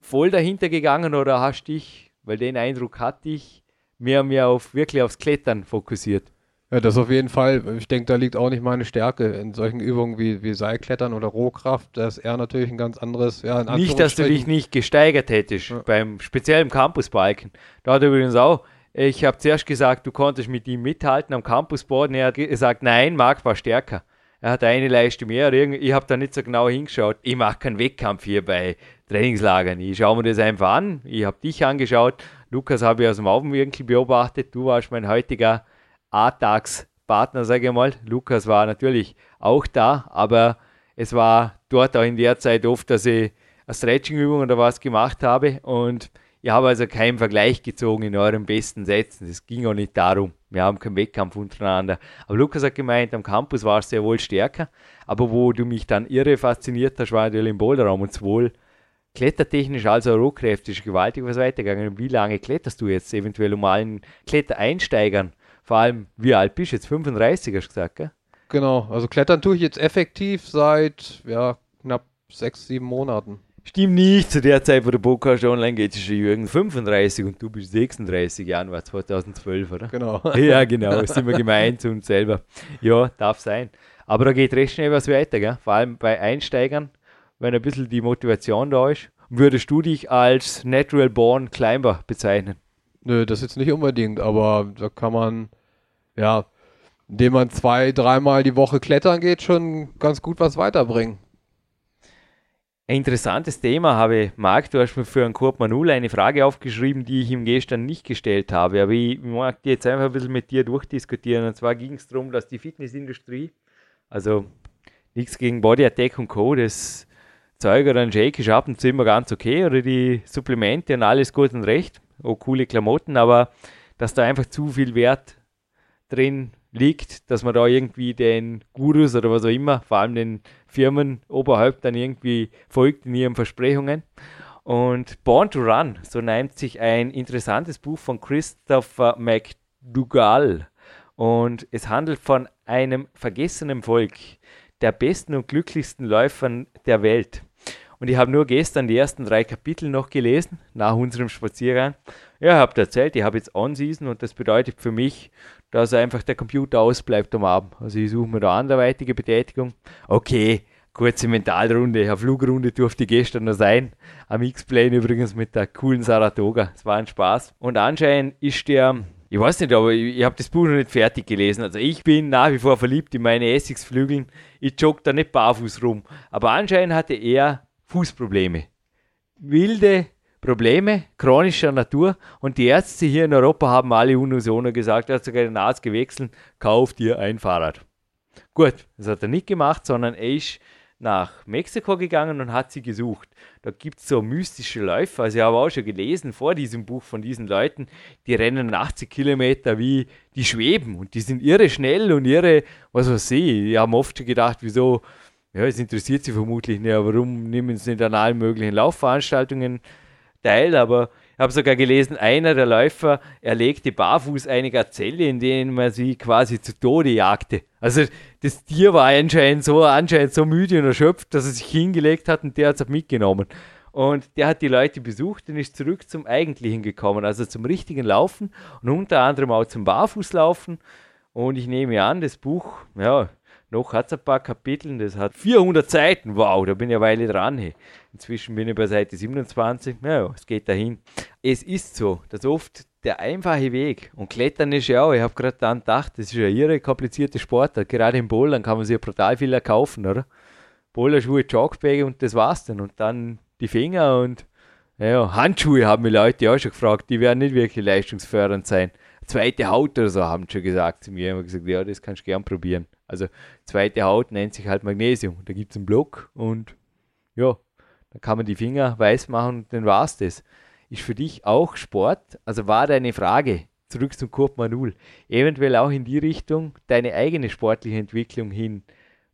voll dahinter gegangen oder hast dich, weil den Eindruck hatte ich, mehr und mehr auf wirklich aufs Klettern fokussiert? Ja, das auf jeden Fall. Ich denke, da liegt auch nicht meine Stärke in solchen Übungen wie, wie Seilklettern oder Rohkraft. Da ist eher natürlich ein ganz anderes. Ja, nicht, dass du dich nicht gesteigert hättest, ja. beim speziellen Campusbiken. Da hat übrigens auch, ich habe zuerst gesagt, du konntest mit ihm mithalten am Campusboden. Er hat gesagt, nein, Marc war stärker. Er hat eine Leiste mehr. Ich habe da nicht so genau hingeschaut. Ich mache keinen Wettkampf hier bei Trainingslagern. Ich schaue mir das einfach an. Ich habe dich angeschaut. Lukas habe ich aus dem Augenwinkel beobachtet. Du warst mein heutiger A-Tags-Partner, sage ich mal. Lukas war natürlich auch da, aber es war dort auch in der Zeit oft, dass ich eine Stretching-Übung oder was gemacht habe und ich habe also keinen Vergleich gezogen in euren besten Sätzen. Es ging auch nicht darum. Wir haben keinen Wettkampf untereinander. Aber Lukas hat gemeint, am Campus war es sehr wohl stärker. Aber wo du mich dann irre fasziniert hast, war natürlich im Boulderraum und sowohl klettertechnisch als auch rohkräftig gewaltig was weitergegangen. Wie lange kletterst du jetzt eventuell um allen Klettereinsteigern vor allem, wie alt bist du jetzt? 35 hast du gesagt, gell? Genau, also klettern tue ich jetzt effektiv seit ja, knapp sechs, sieben Monaten. Stimmt nicht, zu der Zeit, wo der Podcast online geht, ist Jürgen 35 und du bist 36, Januar 2012, oder? Genau. ja, genau, sind wir gemeint zu uns selber. Ja, darf sein. Aber da geht recht schnell was weiter, gell? vor allem bei Einsteigern, wenn ein bisschen die Motivation da ist. Würdest du dich als Natural Born Climber bezeichnen? Nö, das jetzt nicht unbedingt, aber da kann man ja, indem man zwei, dreimal die Woche klettern geht, schon ganz gut was weiterbringen. Ein interessantes Thema habe Marc, du hast mir für einen Kurt Manul eine Frage aufgeschrieben, die ich ihm gestern nicht gestellt habe, aber ich mag die jetzt einfach ein bisschen mit dir durchdiskutieren. Und zwar ging es darum, dass die Fitnessindustrie, also nichts gegen Body Attack und Co., das Zeug oder ein Shake ist ab und zu immer ganz okay, oder die Supplemente und alles gut und recht, auch coole Klamotten, aber dass da einfach zu viel Wert drin liegt, dass man da irgendwie den Gurus oder was auch immer, vor allem den Firmen oberhalb dann irgendwie folgt in ihren Versprechungen. Und Born to Run, so nennt sich ein interessantes Buch von Christopher McDougall. Und es handelt von einem vergessenen Volk, der besten und glücklichsten Läufern der Welt. Und ich habe nur gestern die ersten drei Kapitel noch gelesen, nach unserem Spaziergang. Ja, habe erzählt, ich habe jetzt On-Season und das bedeutet für mich, dass einfach der Computer ausbleibt am Abend. Also ich suche mir da anderweitige Betätigung. Okay, kurze Mentalrunde, eine Flugrunde durfte gestern noch sein. Am X-Plane übrigens mit der coolen Saratoga. Es war ein Spaß. Und anscheinend ist der, ich weiß nicht, aber ich, ich habe das Buch noch nicht fertig gelesen. Also ich bin nach wie vor verliebt in meine Essigsflügeln. Ich jogge da nicht barfuß rum. Aber anscheinend hatte er Fußprobleme. Wilde Probleme chronischer Natur und die Ärzte hier in Europa haben alle unisono gesagt, er hat sogar den Arzt gewechselt, kauf dir ein Fahrrad. Gut, das hat er nicht gemacht, sondern er ist nach Mexiko gegangen und hat sie gesucht. Da gibt es so mystische Läufer, also ich habe auch schon gelesen vor diesem Buch von diesen Leuten, die rennen 80 Kilometer wie die schweben und die sind irre schnell und irre, was weiß ich, die haben oft schon gedacht, wieso, ja, es interessiert sie vermutlich nicht, warum nehmen sie nicht an allen möglichen Laufveranstaltungen Teil, aber ich habe sogar gelesen, einer der Läufer erlegte barfuß eine Gazelle, in denen man sie quasi zu Tode jagte. Also das Tier war anscheinend so, anscheinend so müde und erschöpft, dass er sich hingelegt hat und der hat es mitgenommen. Und der hat die Leute besucht und ist zurück zum Eigentlichen gekommen, also zum richtigen Laufen und unter anderem auch zum Barfußlaufen. Und ich nehme an, das Buch, ja, noch hat es ein paar Kapitel, das hat 400 Seiten. Wow, da bin ich eine Weile dran. Hey. Inzwischen bin ich bei Seite 27. Ja, es geht dahin. Es ist so, dass oft der einfache Weg und Klettern ist ja auch, ich habe gerade dann gedacht, das ist ja ihre komplizierte Sportart. Gerade im Bouldern kann man sich ja brutal viel erkaufen, oder? Boulderschuhe, Jogbäge und das war's dann. Und dann die Finger und ja, Handschuhe haben mir Leute auch schon gefragt, die werden nicht wirklich leistungsfördernd sein. Zweite Haut oder so haben schon gesagt zu mir. Ich habe gesagt, ja, das kannst du gern probieren. Also zweite Haut nennt sich halt Magnesium. Da gibt es einen Block und ja, da kann man die Finger weiß machen und dann war es das. Ist für dich auch Sport? Also war deine Frage, zurück zum Kurt Manul, eventuell auch in die Richtung, deine eigene sportliche Entwicklung hin?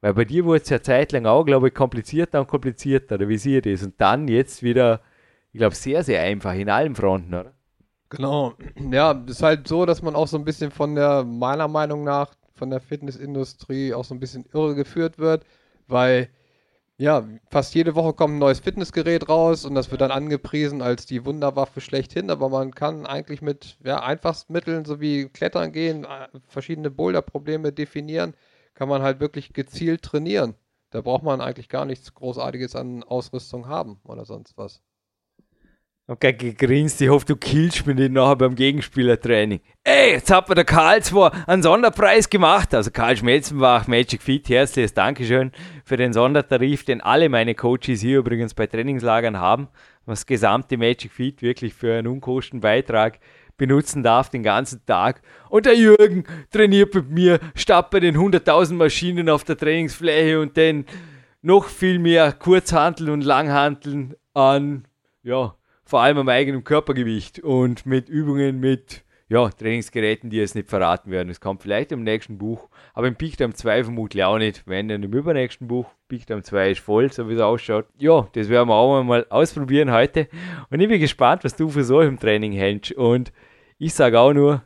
Weil bei dir wurde es ja zeitlang auch, glaube ich, komplizierter und komplizierter, oder wie sehe das? Und dann jetzt wieder, ich glaube, sehr, sehr einfach in allen Fronten, oder? Genau. Ja, ist halt so, dass man auch so ein bisschen von der, meiner Meinung nach, von der Fitnessindustrie auch so ein bisschen irre geführt wird, weil ja, fast jede Woche kommt ein neues Fitnessgerät raus und das wird dann angepriesen als die Wunderwaffe schlechthin, aber man kann eigentlich mit ja, einfachsten Mitteln, so wie Klettern gehen, äh, verschiedene Boulder-Probleme definieren, kann man halt wirklich gezielt trainieren. Da braucht man eigentlich gar nichts Großartiges an Ausrüstung haben oder sonst was. Okay, gegrinst, ich hoffe, du killst mich nicht nachher beim Gegenspielertraining. Ey, jetzt hat mir der Karl zwar einen Sonderpreis gemacht, also Karl Schmelzenbach, Magic Fit, herzliches Dankeschön für den Sondertarif, den alle meine Coaches hier übrigens bei Trainingslagern haben, was gesamte Magic Fit wirklich für einen unkosten Beitrag benutzen darf den ganzen Tag. Und der Jürgen trainiert mit mir, statt bei den 100.000 Maschinen auf der Trainingsfläche und den noch viel mehr Kurzhanteln und Langhanteln an, ja, vor allem am eigenen Körpergewicht und mit Übungen mit ja, Trainingsgeräten, die jetzt nicht verraten werden. Es kommt vielleicht im nächsten Buch, aber im Peakdown 2 vermutlich auch nicht. Wenn dann im übernächsten Buch, Peakdown 2 ist voll, so wie es ausschaut. Ja, das werden wir auch mal ausprobieren heute. Und ich bin gespannt, was du für so im Training hältst. Und ich sage auch nur,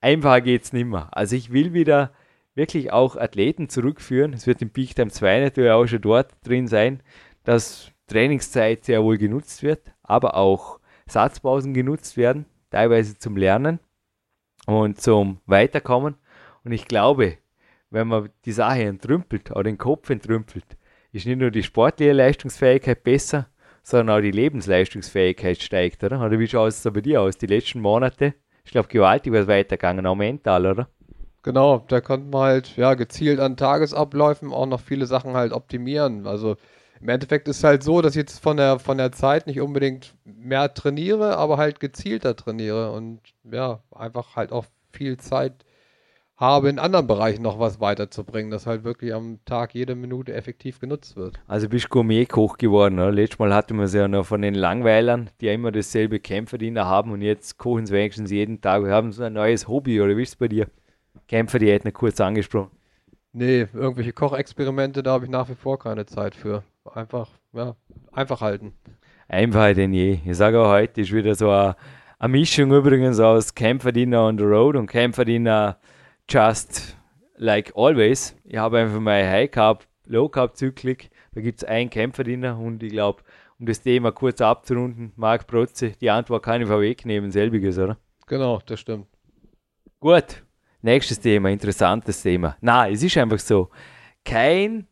einfacher geht es nicht mehr. Also ich will wieder wirklich auch Athleten zurückführen. Es wird im Peakdown 2 natürlich auch schon dort drin sein, dass Trainingszeit sehr wohl genutzt wird, aber auch Satzpausen genutzt werden, teilweise zum Lernen und zum Weiterkommen. Und ich glaube, wenn man die Sache entrümpelt oder den Kopf entrümpelt, ist nicht nur die sportliche Leistungsfähigkeit besser, sondern auch die Lebensleistungsfähigkeit steigt, oder? Oder wie schaut es bei dir aus? Die letzten Monate, ich glaube, gewaltig was weitergegangen, auch mental, oder? Genau, da konnte man halt ja gezielt an Tagesabläufen auch noch viele Sachen halt optimieren. Also im Endeffekt ist es halt so, dass ich jetzt von der, von der Zeit nicht unbedingt mehr trainiere, aber halt gezielter trainiere und ja, einfach halt auch viel Zeit habe, in anderen Bereichen noch was weiterzubringen, dass halt wirklich am Tag jede Minute effektiv genutzt wird. Also bist du Gourmet-Koch geworden. Oder? Letztes Mal hatten wir es ja noch von den Langweilern, die ja immer dasselbe Kämpferdiener haben und jetzt kochen sie wenigstens jeden Tag. Wir haben so ein neues Hobby, oder wie ist es bei dir? Kämpfer, die hätten kurz angesprochen. Nee, irgendwelche Kochexperimente, da habe ich nach wie vor keine Zeit für einfach, ja, einfach halten. Einfacher denn je. Ich sage auch heute ist wieder so eine, eine Mischung übrigens aus Kämpferdiener on the road und Kämpferdiener just like always. Ich habe einfach mein High Carb, Low Carb Zyklik. Da gibt es einen Kämpferdiener und ich glaube, um das Thema kurz abzurunden, Marc Protze, die Antwort kann ich vorwegnehmen, selbiges, oder? Genau, das stimmt. Gut, nächstes Thema, interessantes Thema. Na, es ist einfach so, kein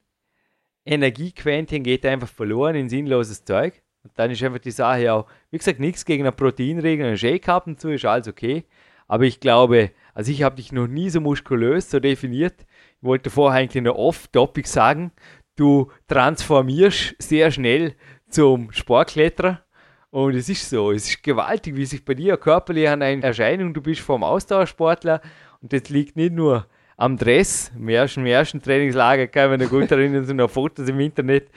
Energiequäntchen geht einfach verloren in sinnloses Zeug. Und dann ist einfach die Sache auch, wie gesagt, nichts gegen eine Proteinregel, einen Shake haben zu, ist alles okay. Aber ich glaube, also ich habe dich noch nie so muskulös so definiert. Ich wollte vorher eigentlich noch off-topic sagen, du transformierst sehr schnell zum Sportkletterer. Und es ist so, es ist gewaltig, wie sich bei dir körperlich an eine Erscheinung, du bist vom Ausdauersportler und das liegt nicht nur am Dress, im ersten, im ersten Trainingslager, kann ich mich gut erinnern, sind noch Fotos im Internet.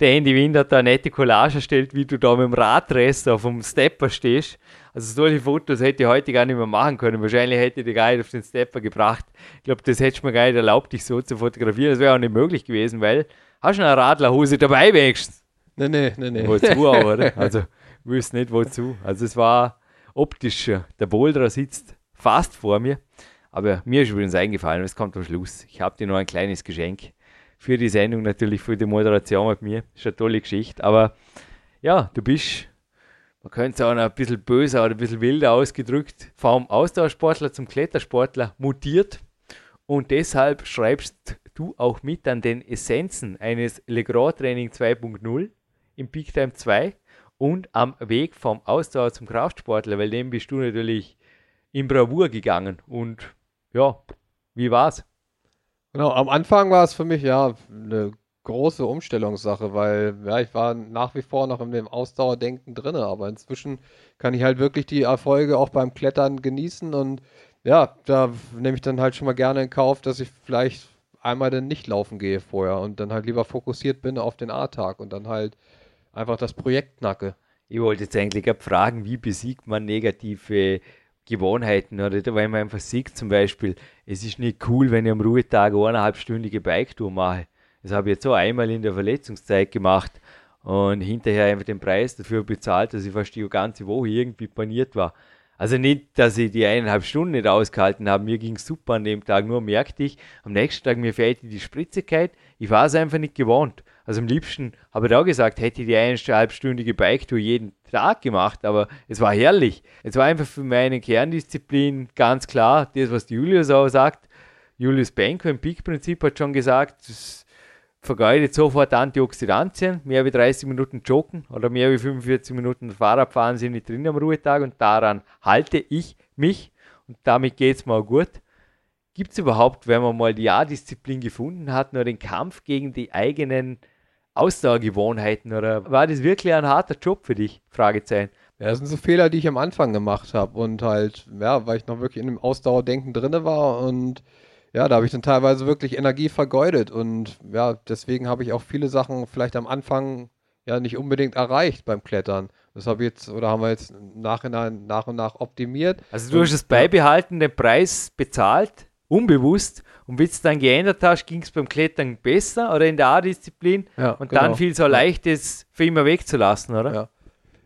Der Andy Wind hat da eine nette Collage erstellt, wie du da mit dem Raddress auf dem Stepper stehst. Also solche Fotos hätte ich heute gar nicht mehr machen können. Wahrscheinlich hätte ich die gar nicht auf den Stepper gebracht. Ich glaube, das hätte mir gar nicht erlaubt, dich so zu fotografieren. Das wäre auch nicht möglich gewesen, weil hast du eine Radlerhose dabei wenigstens? Nee, nee, nee, nee. Wozu auch, oder? Also, ich wüsste nicht wozu. Also es war optisch, der Boulder sitzt fast vor mir. Aber mir ist übrigens eingefallen, es kommt am Schluss. Ich habe dir noch ein kleines Geschenk für die Sendung, natürlich für die Moderation mit mir. Ist eine tolle Geschichte. Aber ja, du bist, man könnte noch ein bisschen böser oder ein bisschen wilder ausgedrückt, vom Austauschsportler zum Klettersportler mutiert. Und deshalb schreibst du auch mit an den Essenzen eines Legrand Training 2.0 im Peak Time 2 und am Weg vom Ausdauer zum Kraftsportler, weil dem bist du natürlich in Bravour gegangen und ja, wie war's? Genau, am Anfang war es für mich ja eine große Umstellungssache, weil ja, ich war nach wie vor noch in dem Ausdauerdenken drin, aber inzwischen kann ich halt wirklich die Erfolge auch beim Klettern genießen und ja, da nehme ich dann halt schon mal gerne in Kauf, dass ich vielleicht einmal dann nicht laufen gehe vorher und dann halt lieber fokussiert bin auf den A-Tag und dann halt einfach das Projekt knacke. Ich wollte jetzt eigentlich fragen, wie besiegt man negative Gewohnheiten, oder? Weil man einfach sieht, zum Beispiel, es ist nicht cool, wenn ich am Ruhetag eine eineinhalbstündige Bike-Tour mache. Das habe ich jetzt so einmal in der Verletzungszeit gemacht und hinterher einfach den Preis dafür bezahlt, dass ich fast die ganze Woche irgendwie paniert war. Also nicht, dass ich die eineinhalb Stunden nicht ausgehalten habe. Mir ging super an dem Tag. Nur merkte ich, am nächsten Tag mir fehlte die Spritzigkeit. Ich war es einfach nicht gewohnt. Also am liebsten habe ich auch gesagt, hätte ich die eineinhalbstündige Bike-Tour jeden Tag gemacht, aber es war herrlich. Es war einfach für meine Kerndisziplin ganz klar, das, was Julius auch sagt. Julius Benko im Peak-Prinzip hat schon gesagt, das vergeudet sofort Antioxidantien, mehr wie 30 Minuten joggen oder mehr wie 45 Minuten Fahrradfahren sind nicht drin am Ruhetag und daran halte ich mich und damit geht es mir auch gut. Gibt es überhaupt, wenn man mal die A-Disziplin gefunden hat, nur den Kampf gegen die eigenen Ausdauergewohnheiten oder war das wirklich ein harter Job für dich? Fragezeichen. Ja, das sind so Fehler, die ich am Anfang gemacht habe und halt, ja, weil ich noch wirklich in dem Ausdauerdenken drin war und ja, da habe ich dann teilweise wirklich Energie vergeudet und ja, deswegen habe ich auch viele Sachen vielleicht am Anfang ja nicht unbedingt erreicht beim Klettern. Das habe ich jetzt oder haben wir jetzt im Nachhinein nach und nach optimiert. Also du hast es beibehalten, den Preis bezahlt, unbewusst und wie es dann geändert hast, ging es beim Klettern besser oder in der A-Disziplin Ja, und genau. dann fiel so leicht, es für immer wegzulassen, oder? Ja.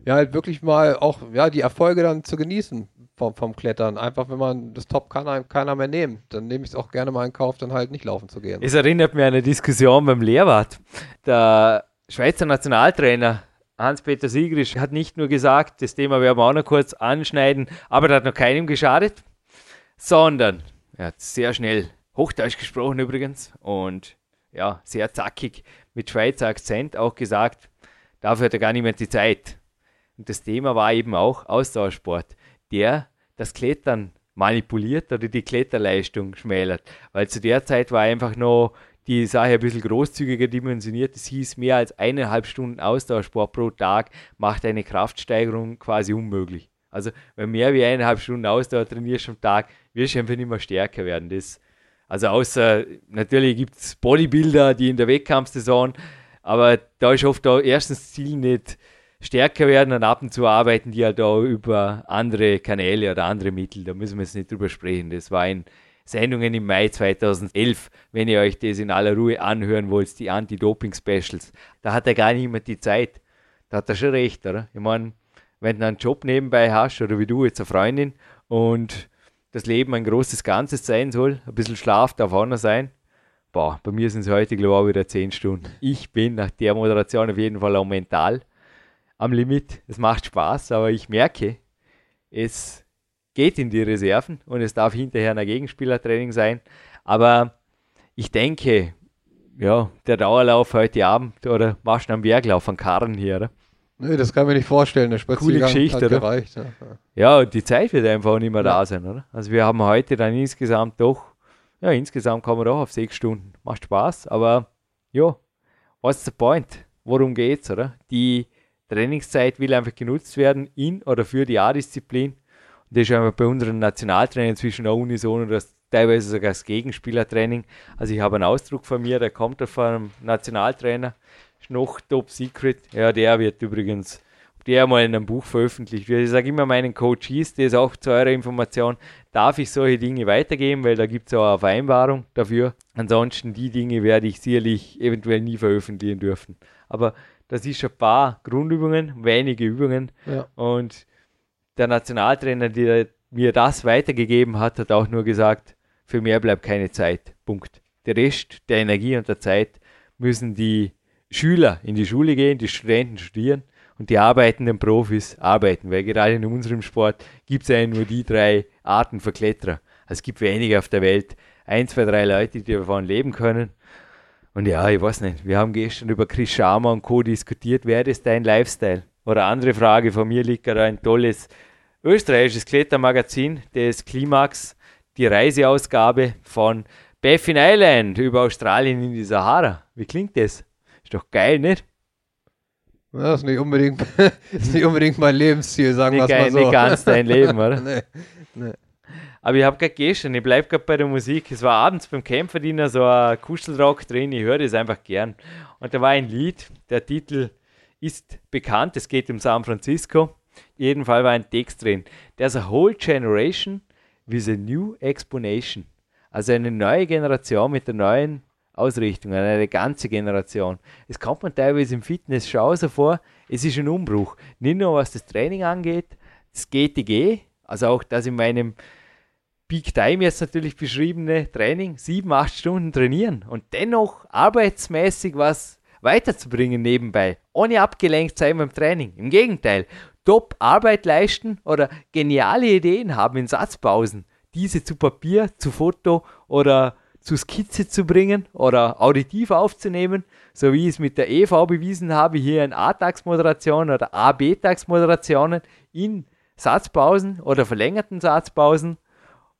Ja, halt wirklich mal auch ja, die Erfolge dann zu genießen vom, vom Klettern. Einfach, wenn man das Top kann einem keiner mehr nehmen. Dann nehme ich es auch gerne mal in Kauf, dann halt nicht laufen zu gehen. Es erinnert mich an eine Diskussion beim Lehrwart. Der Schweizer Nationaltrainer Hans-Peter Siegrisch hat nicht nur gesagt, das Thema werden wir auch noch kurz anschneiden, aber das hat noch keinem geschadet, sondern er hat sehr schnell Hochdeutsch gesprochen übrigens und ja, sehr zackig mit Schweizer Akzent auch gesagt, dafür hat er gar nicht mehr die Zeit. Und das Thema war eben auch Ausdauersport, der das Klettern manipuliert oder die Kletterleistung schmälert. Weil zu der Zeit war einfach noch die Sache ein bisschen großzügiger dimensioniert. Es hieß, mehr als eineinhalb Stunden Ausdauersport pro Tag macht eine Kraftsteigerung quasi unmöglich. Also, wenn mehr wie eineinhalb Stunden Ausdauer trainierst am Tag, wirst du einfach nicht mehr stärker werden. Das, also, außer natürlich gibt es Bodybuilder, die in der Wettkampfsaison, aber da ist oft auch erstens das Ziel nicht stärker werden und ab und zu arbeiten die halt auch über andere Kanäle oder andere Mittel. Da müssen wir jetzt nicht drüber sprechen. Das war in Sendungen im Mai 2011, wenn ihr euch das in aller Ruhe anhören wollt, die Anti-Doping-Specials. Da hat er gar nicht mehr die Zeit. Da hat er schon recht, oder? Ich meine, wenn du einen Job nebenbei hast oder wie du jetzt eine Freundin und das Leben ein großes Ganzes sein soll, ein bisschen Schlaf darf auch noch sein. Boah, bei mir sind es heute, glaube ich, wieder 10 Stunden. Ich bin nach der Moderation auf jeden Fall auch mental am Limit. Es macht Spaß, aber ich merke, es geht in die Reserven und es darf hinterher ein Gegenspielertraining sein. Aber ich denke, ja, der Dauerlauf heute Abend oder machst du einen Berglauf an Karren hier, oder? Nö, das kann ich mir nicht vorstellen. Der Spaziergang Geschichte, hat oder? gereicht. Ja. Ja, und die Zeit wird einfach auch nicht mehr Ja. da sein, oder? Also wir haben heute dann insgesamt doch, ja, insgesamt kommen wir doch auf sechs Stunden. Macht Spaß, aber ja, what's the point? Worum geht's, oder? Die Trainingszeit will einfach genutzt werden in oder für die A-Disziplin. Und das ist einfach bei unseren Nationaltrainern inzwischen auch unisono, dass teilweise sogar das Gegenspielertraining. Also ich habe einen Ausdruck von mir, der kommt da von einem Nationaltrainer, noch Top Secret. Ja, der wird übrigens, der mal in einem Buch veröffentlicht wird. Ich sage immer meinen Coaches, das ist auch zu eurer Information, darf ich solche Dinge weitergeben, weil da gibt es auch eine Vereinbarung dafür. Ansonsten die Dinge werde ich sicherlich eventuell nie veröffentlichen dürfen. Aber das ist ein paar Grundübungen, wenige Übungen. Ja. Und der Nationaltrainer, der mir das weitergegeben hat, hat auch nur gesagt, für mehr bleibt keine Zeit. Punkt. Der Rest der Energie und der Zeit müssen die Schüler in die Schule gehen, die Studenten studieren und die arbeitenden Profis arbeiten, weil gerade in unserem Sport gibt es eigentlich nur die drei Arten von Kletterer. Also es gibt wenige auf der Welt, ein, zwei, drei Leute, die davon leben können. Und ja, ich weiß nicht, wir haben gestern über Chris Sharma und Co. diskutiert, wäre das dein Lifestyle? Oder andere Frage von mir liegt gerade ein tolles österreichisches Klettermagazin, das Klimax, die Reiseausgabe von Baffin Island über Australien in die Sahara. Wie klingt das? Ist doch geil, nicht? Das ist nicht unbedingt, ist nicht unbedingt mein Lebensziel, sagen wir mal so. nicht ganz dein Leben, oder? nee. Aber ich habe gerade gestern, ich bleibe gerade bei der Musik. Es war abends beim Kämpferdiener so ein Kuschelrock drin, ich höre das einfach gern. Und da war ein Lied, der Titel ist bekannt, es geht um San Francisco. Jedenfalls war ein Text drin. There's a whole generation with a new explanation. Also eine neue Generation mit der neuen Ausrichtung, eine ganze Generation. Es kommt man teilweise im Fitness schon so vor, es ist ein Umbruch. Nicht nur was das Training angeht, das GTG, Also auch das in meinem Peak Time jetzt natürlich beschriebene Training, sieben, acht Stunden trainieren und dennoch arbeitsmäßig was weiterzubringen nebenbei, ohne abgelenkt sein beim Training. Im Gegenteil, top Arbeit leisten oder geniale Ideen haben in Satzpausen, diese zu Papier, zu Foto oder zu Skizze zu bringen oder auditiv aufzunehmen, so wie ich es mit der EV bewiesen habe, hier in A-Tagsmoderationen oder A-B-Tagsmoderationen in Satzpausen oder verlängerten Satzpausen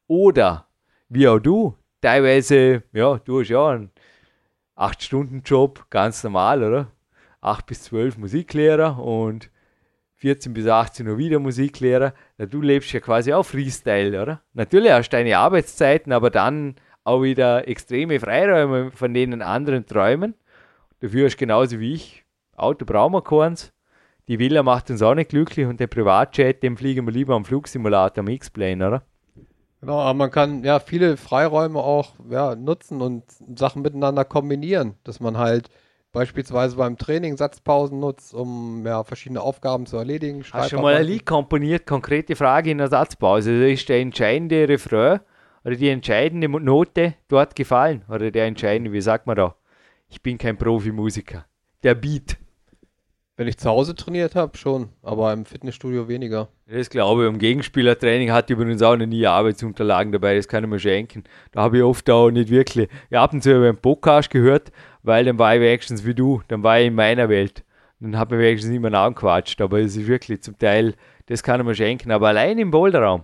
oder wie auch du, teilweise, ja, du hast ja einen 8-Stunden-Job, ganz normal, oder? 8 bis 12 Musiklehrer und 14 bis 18 Uhr wieder Musiklehrer. Na, du lebst ja quasi auch Freestyle, oder? Natürlich hast du deine Arbeitszeiten, aber dann auch wieder extreme Freiräume, von denen anderen träumen. Dafür du genauso wie ich, Auto brauchen wir keins. Die Villa macht uns auch nicht glücklich und der Privatjet, dem fliegen wir lieber am Flugsimulator, am X-Plane, oder? Genau, aber man kann ja viele Freiräume auch ja, nutzen und Sachen miteinander kombinieren, dass man halt beispielsweise beim Training Satzpausen nutzt, um ja, verschiedene Aufgaben zu erledigen. Hast du schon mal ein Lied komponiert? Konkrete Frage in der Satzpause. Also ist der entscheidende Refrain oder die entscheidende Note dort gefallen? Oder der entscheidende, wie sagt man da? Ich bin kein Profimusiker. Der Beat. Wenn ich zu Hause trainiert habe, schon, aber im Fitnessstudio weniger. Das glaube ich. Im Gegenspielertraining hatte ich übrigens auch noch nie Arbeitsunterlagen dabei, das kann ich mir schenken. Da habe ich oft auch nicht wirklich. Ich habe und zu über einen Podcast gehört, weil dann war ich wenigstens wie du, dann war ich in meiner Welt. Dann habe ich wenigstens mehr angequatscht, aber es ist wirklich zum Teil, das kann ich mir schenken. Aber allein im Boulderraum,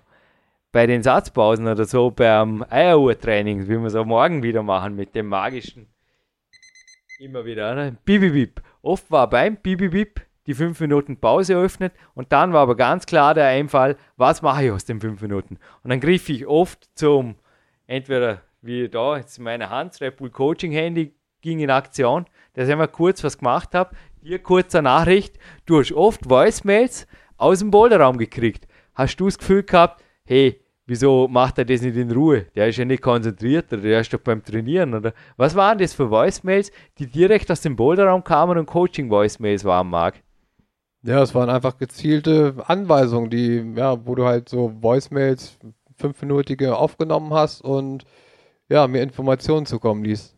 bei den Satzpausen oder so, beim Eieruhrtraining, wie wir es auch morgen wieder machen mit dem magischen, immer wieder, ne? Bibibib. Oft war beim Bibibib die 5 Minuten Pause öffnet und dann war aber ganz klar der Einfall, was mache ich aus den 5 Minuten? Und dann griff ich oft zum, entweder wie da, jetzt meine Hand, Red Bull Coaching Handy ging in Aktion, dass ich mal kurz was gemacht habe, dir kurzer Nachricht, du hast oft Voicemails aus dem Boulderraum gekriegt. Hast du das Gefühl gehabt, hey, wieso macht er das nicht in Ruhe? Der ist ja nicht konzentriert, oder der ist doch beim Trainieren, oder? Was waren das für Voicemails, die direkt aus dem Boulderraum kamen und Coaching-Voicemails waren, Marc? Ja, es waren einfach gezielte Anweisungen, die, ja, wo du halt so Voicemails fünfminütige aufgenommen hast und ja, mir Informationen zukommen ließ.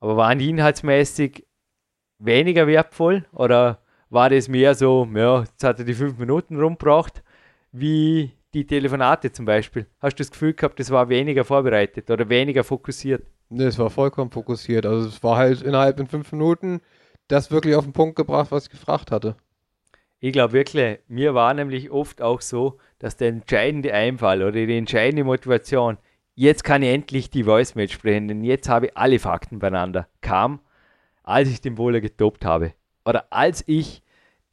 Aber waren die inhaltsmäßig weniger wertvoll oder war das mehr so, ja, jetzt hat er die fünf Minuten rumgebracht, wie die Telefonate zum Beispiel? Hast du das Gefühl gehabt, das war weniger vorbereitet oder weniger fokussiert? Ne, es war vollkommen fokussiert. Also es war halt innerhalb in fünf Minuten das wirklich auf den Punkt gebracht, was ich gefragt hatte. Ich glaube wirklich, mir war nämlich oft auch so, dass der entscheidende Einfall oder die entscheidende Motivation, jetzt kann ich endlich die Voicemail sprechen, denn jetzt habe ich alle Fakten beieinander, kam, als ich den Bowler getoppt habe. Oder als ich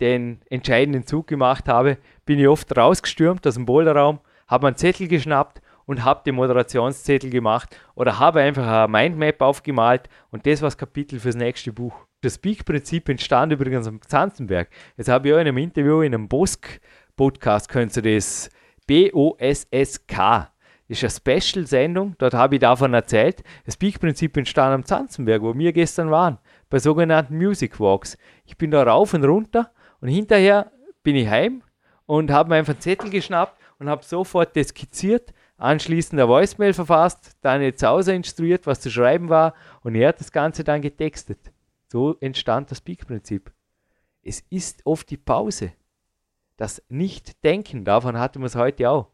den entscheidenden Zug gemacht habe, bin ich oft rausgestürmt aus dem Boulderraum, habe einen Zettel geschnappt und habe den Moderationszettel gemacht oder habe einfach eine Mindmap aufgemalt und das war das Kapitel fürs nächste Buch. Das Peak-Prinzip entstand übrigens am Zanzenberg. Jetzt habe ich auch in einem Interview in einem Bosk-Podcast, könnt ihr das B-O-S-S-K. Das ist eine Special-Sendung, dort habe ich davon erzählt. Das Peak-Prinzip entstand am Zanzenberg, wo wir gestern waren, bei sogenannten Music Walks. Ich bin da rauf und runter und hinterher bin ich heim und habe mir einfach einen Zettel geschnappt und habe sofort das skizziert, anschließend eine Voicemail verfasst, dann jetzt Hause instruiert, was zu schreiben war und er hat das Ganze dann getextet. So entstand das Peak-Prinzip. Es ist oft die Pause. Das Nicht-Denken, davon hatten wir es heute auch.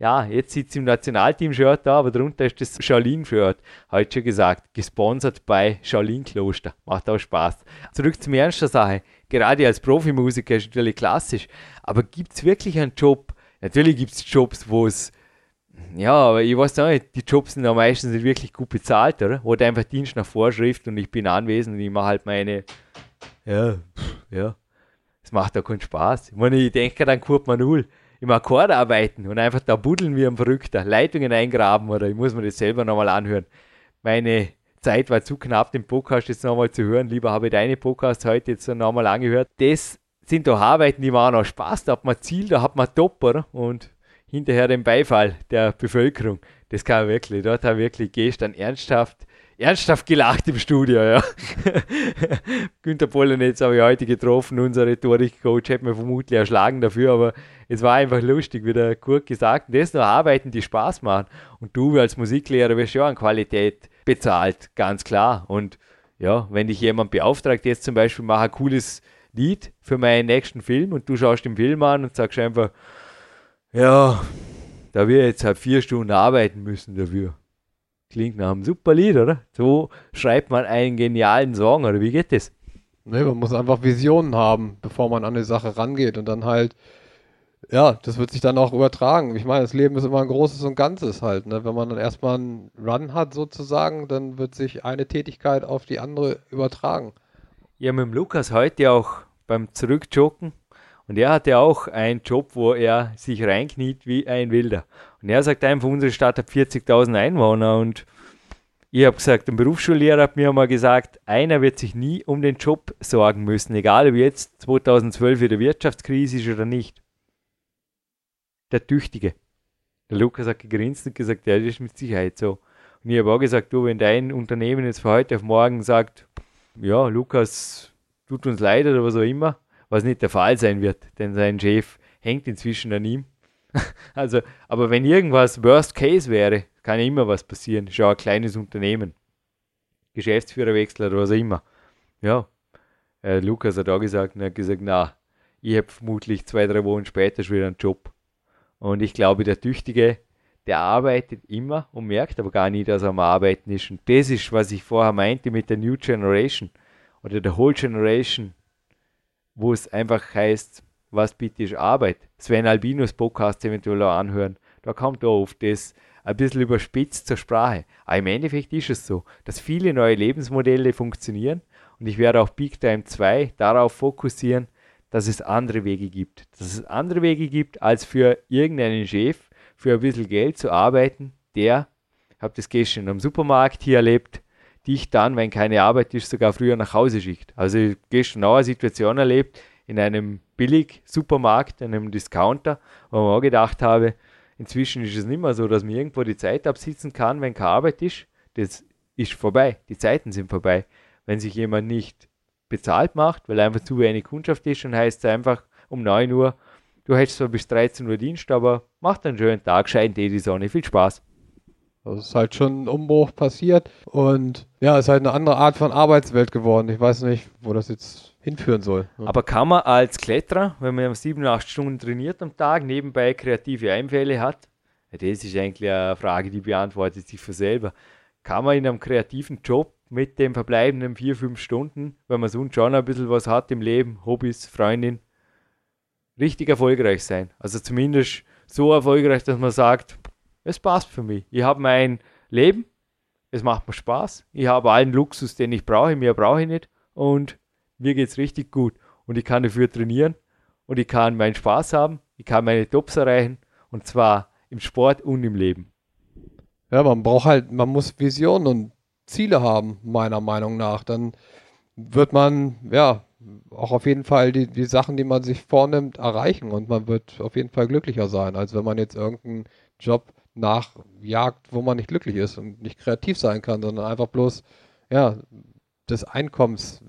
Ja, jetzt sitzt im Nationalteam-Shirt da, aber drunter ist das Shaolin-Shirt. Heute schon gesagt, gesponsert bei Shaolin-Kloster. Macht auch Spaß. Zurück zum Ernst der Sache gerade als Profimusiker ist natürlich klassisch. Aber gibt es wirklich einen Job? Natürlich gibt es Jobs, wo es, ja, aber ich weiß nicht, die Jobs sind ja meistens nicht wirklich gut bezahlt, oder? Oder einfach Dienst nach Vorschrift und ich bin anwesend und ich mache halt meine, ja, ja. Es macht auch keinen Spaß. Ich meine, ich denke dann Kurt Manul im Akkord arbeiten und einfach da buddeln wie ein Verrückter, Leitungen eingraben oder ich muss mir das selber nochmal anhören. Meine Zeit war zu knapp, den Podcast jetzt nochmal zu hören. Lieber habe ich deine Podcasts heute jetzt nochmal angehört. Das sind doch Arbeiten, die machen auch Spaß. Da hat man Ziel, da hat man Top, oder? Und hinterher den Beifall der Bevölkerung. Das kann wirklich. Dort habe wirklich, gehst dann ernsthaft ernsthaft gelacht im Studio, ja. Günter Pollenetz habe ich heute getroffen, unser Rhetorik-Coach hätte mir vermutlich erschlagen dafür, aber es war einfach lustig, wie der Kurt gesagt hat, das sind nur Arbeiten, die Spaß machen. Und du als Musiklehrer wirst ja an Qualität bezahlt, ganz klar. Und ja, wenn dich jemand beauftragt, jetzt zum Beispiel, mach ein cooles Lied für meinen nächsten Film und du schaust den Film an und sagst einfach, ja, da wir jetzt halt vier Stunden arbeiten müssen dafür. Klingt nach einem super Lied, oder? So schreibt man einen genialen Song, oder wie geht das? Nee, man muss einfach Visionen haben, bevor man an die Sache rangeht und dann halt, ja, das wird sich dann auch übertragen. Ich meine, das Leben ist immer ein großes und Ganzes halt. Ne? Wenn man dann erstmal einen Run hat sozusagen, dann wird sich eine Tätigkeit auf die andere übertragen. Ja, mit dem Lukas heute auch beim Zurückjoggen und er hatte auch einen Job, wo er sich reinkniet wie ein Wilder. Und er sagt einfach, unsere Stadt hat 40.000 Einwohner und ich habe gesagt, ein Berufsschullehrer hat mir mal gesagt, einer wird sich nie um den Job sorgen müssen, egal ob jetzt 2012 wieder Wirtschaftskrise ist oder nicht. Der Tüchtige. Der Lukas hat gegrinst und gesagt, ja, das ist mit Sicherheit so. Und ich habe auch gesagt, du, wenn dein Unternehmen jetzt von heute auf morgen sagt, ja, Lukas, tut uns leid oder was auch immer, was nicht der Fall sein wird, denn sein Chef hängt inzwischen an ihm. also, aber wenn irgendwas Worst Case wäre, kann ja immer was passieren. Ist ja ein kleines Unternehmen. Geschäftsführerwechsel oder was auch immer. Ja, äh, Lukas hat auch gesagt und hat gesagt, na, ich habe vermutlich zwei, drei Wochen später schon wieder einen Job. Und ich glaube, der Tüchtige, der arbeitet immer und merkt aber gar nie, dass er am Arbeiten ist. Und das ist, was ich vorher meinte mit der New Generation oder der Whole Generation wo es einfach heißt, was bitte ist Arbeit. Sven Albinos Podcast eventuell auch anhören. Da kommt da oft das ein bisschen überspitzt zur Sprache. Aber im Endeffekt ist es so, dass viele neue Lebensmodelle funktionieren und ich werde auch Big Time 2 darauf fokussieren, dass es andere Wege gibt. Dass es andere Wege gibt, als für irgendeinen Chef für ein bisschen Geld zu arbeiten, der, ich habe das gestern am Supermarkt hier erlebt, dich dann, wenn keine Arbeit ist, sogar früher nach Hause schickt. Also ich habe gestern auch eine Situation erlebt in einem Billig-Supermarkt, einem Discounter, wo man auch gedacht habe, inzwischen ist es nicht mehr so, dass man irgendwo die Zeit absitzen kann, wenn keine Arbeit ist. Das ist vorbei. Die Zeiten sind vorbei. Wenn sich jemand nicht bezahlt macht, weil einfach zu wenig Kundschaft ist, dann heißt es einfach um 9 Uhr, du hättest zwar bis 13 Uhr Dienst, aber mach einen schönen Tag, scheint dir die Sonne. Viel Spaß. Also es ist halt schon ein Umbruch passiert und ja, es ist halt eine andere Art von Arbeitswelt geworden. Ich weiß nicht, wo das jetzt hinführen soll. Aber kann man als Kletterer, wenn man sieben, acht Stunden trainiert am Tag, nebenbei kreative Einfälle hat, das ist eigentlich eine Frage, die beantwortet sich für selber. Kann man in einem kreativen Job mit dem verbleibenden vier, fünf Stunden, wenn man sonst schon ein bisschen was hat im Leben, Hobbys, Freundin, richtig erfolgreich sein? Also zumindest so erfolgreich, dass man sagt, es passt für mich. Ich habe mein Leben, es macht mir Spaß, ich habe allen Luxus, den ich brauche, mehr brauche ich nicht und mir geht es richtig gut. Und ich kann dafür trainieren und ich kann meinen Spaß haben, ich kann meine Tops erreichen und zwar im Sport und im Leben. Ja, man braucht halt, man muss Visionen und Ziele haben, meiner Meinung nach. Dann wird man, ja, auch auf jeden Fall die, die Sachen, die man sich vornimmt, erreichen und man wird auf jeden Fall glücklicher sein, als wenn man jetzt irgendeinen Job nachjagt, wo man nicht glücklich ist und nicht kreativ sein kann, sondern einfach bloß ja, des Einkommens.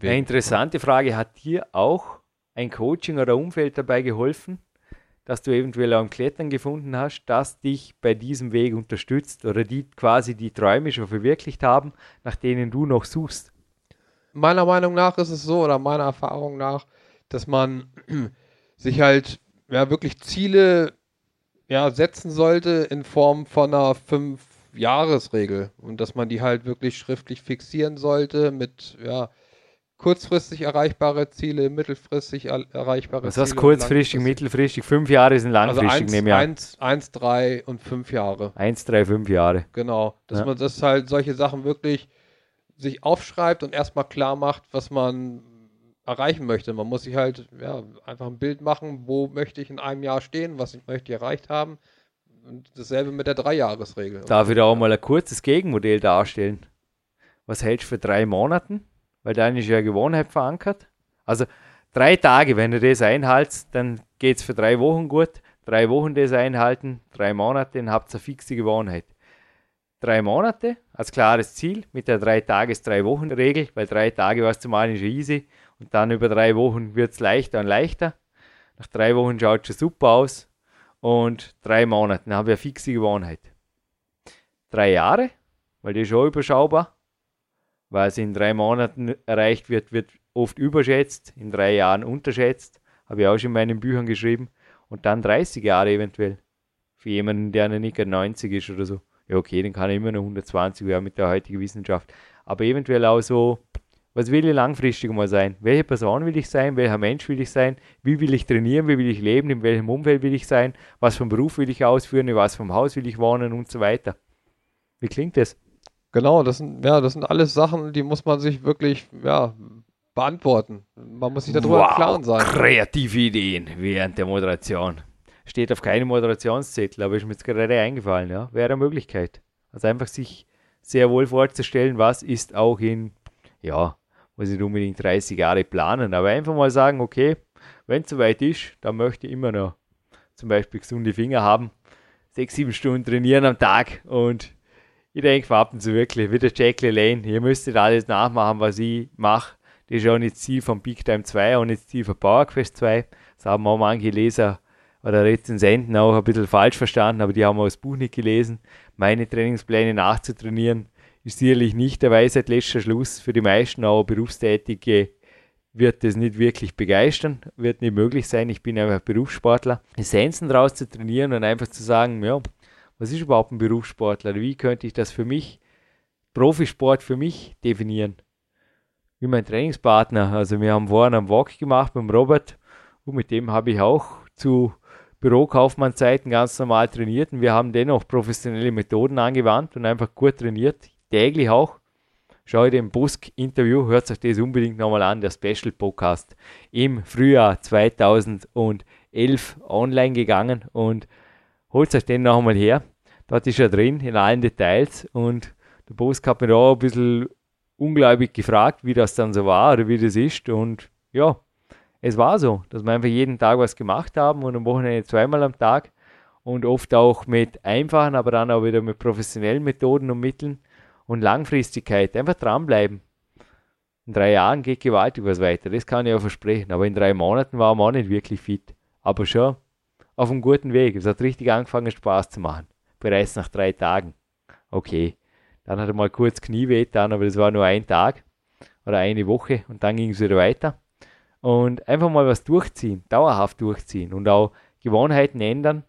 Eine interessante Frage, hat dir auch ein Coaching oder Umfeld dabei geholfen, dass du eventuell auch im Klettern gefunden hast, das dich bei diesem Weg unterstützt oder die quasi die Träume schon verwirklicht haben, nach denen du noch suchst? Meiner Meinung nach ist es so, oder meiner Erfahrung nach, dass man sich halt ja, wirklich Ziele ja, setzen sollte in Form von einer Fünf-Jahres-Regel und dass man die halt wirklich schriftlich fixieren sollte mit ja, kurzfristig erreichbare Ziele, mittelfristig er erreichbare Was Ziele. Was heißt kurzfristig, mittelfristig? Fünf Jahre sind langfristig, also eins, nehme ich an. Eins, eins, drei und fünf Jahre. Eins, drei, fünf Jahre. Genau. Dass Ja. man das halt solche Sachen wirklich sich aufschreibt und erstmal klar macht, was man erreichen möchte. Man muss sich halt ja, einfach ein Bild machen, wo möchte ich in einem Jahr stehen, was ich möchte ich erreicht haben. Und dasselbe mit der Dreijahresregel. Darf ich da auch mal ein kurzes Gegenmodell darstellen? Was hältst du für drei Monaten? Weil dann ist ja Gewohnheit verankert. Also drei Tage, wenn du das einhältst, dann geht es für drei Wochen gut. Drei Wochen das einhalten, drei Monate, dann habt ihr eine fixe Gewohnheit. drei Monate als klares Ziel mit der drei Tages-, drei Wochen-Regel, weil drei Tage was zu malen ist easy und dann über drei Wochen wird es leichter und leichter. Nach drei Wochen schaut es schon super aus und drei Monate habe ich eine fixe Gewohnheit. Drei Jahre, weil die ist schon überschaubar. Was in drei Monaten erreicht wird, wird oft überschätzt, in drei Jahren unterschätzt. Habe ich auch schon in meinen Büchern geschrieben. Und dann 30 Jahre eventuell. Für jemanden, der nicht 90 ist oder so. Ja, okay, dann kann er immer noch 120 werden mit der heutigen Wissenschaft. Aber eventuell auch so was will ich langfristig mal sein? Welche Person will ich sein? Welcher Mensch will ich sein? Wie will ich trainieren? Wie will ich leben? In welchem Umfeld will ich sein? Was einen Beruf will ich ausführen? In was vom Haus will ich wohnen und so weiter? Wie klingt das? Genau, das sind, ja, das sind alles Sachen, die muss man sich wirklich ja, beantworten. Man muss sich darüber wow, im Klaren sein. Kreative Ideen während der Moderation. Steht auf keinem Moderationszettel, aber ist mir jetzt gerade eingefallen. Ja? Wäre eine Möglichkeit. Also einfach sich sehr wohl vorzustellen, was ist auch in ja, muss nicht unbedingt 30 Jahre planen, aber einfach mal sagen, okay, wenn es soweit ist, dann möchte ich immer noch zum Beispiel gesunde Finger haben, sechs, sieben Stunden trainieren am Tag und ich denke, warten Sie wirklich, wie der Jack Lane, ihr müsstet alles nachmachen, was ich mache. Das ist auch nicht Ziel von Big Time 2 und nicht Ziel von Power Quest 2. Das haben auch manche Leser oder Rezensenten auch ein bisschen falsch verstanden, aber die haben auch das Buch nicht gelesen. Meine Trainingspläne nachzutrainieren ist sicherlich nicht der Weisheit letzter Schluss. Für die meisten, auch Berufstätige, wird das nicht wirklich begeistern, wird nicht möglich sein. Ich bin einfach Berufssportler. Essenzen draus zu trainieren und einfach zu sagen, ja, was ist überhaupt ein Berufssportler? Wie könnte ich das für mich, Profisport für mich definieren? Wie mein Trainingspartner. Also wir haben vorhin einen Walk gemacht mit dem Robert und mit dem habe ich auch zu Bürokaufmannzeiten ganz normal trainiert und wir haben dennoch professionelle Methoden angewandt und einfach gut trainiert täglich auch. Schau dir im Busk-Interview, hört euch das unbedingt nochmal an, der Special-Podcast im Frühjahr 2011 online gegangen und holt euch den nochmal her. Dort ist er drin in allen Details und der Busk hat mich auch ein bisschen unglaublich gefragt, wie das dann so war oder wie das ist und ja, es war so, dass wir einfach jeden Tag was gemacht haben und am Wochenende zweimal am Tag und oft auch mit einfachen, aber dann auch wieder mit professionellen Methoden und Mitteln und Langfristigkeit. Einfach dranbleiben. In drei Jahren geht gewaltig was weiter, das kann ich auch versprechen. Aber in drei Monaten war man auch nicht wirklich fit. Aber schon auf einem guten Weg. Es hat richtig angefangen, Spaß zu machen. Bereits nach drei Tagen. Okay. Dann hat er mal kurz Knie wehgetan, aber das war nur ein Tag oder eine Woche und dann ging es wieder weiter. Und einfach mal was durchziehen, dauerhaft durchziehen und auch Gewohnheiten ändern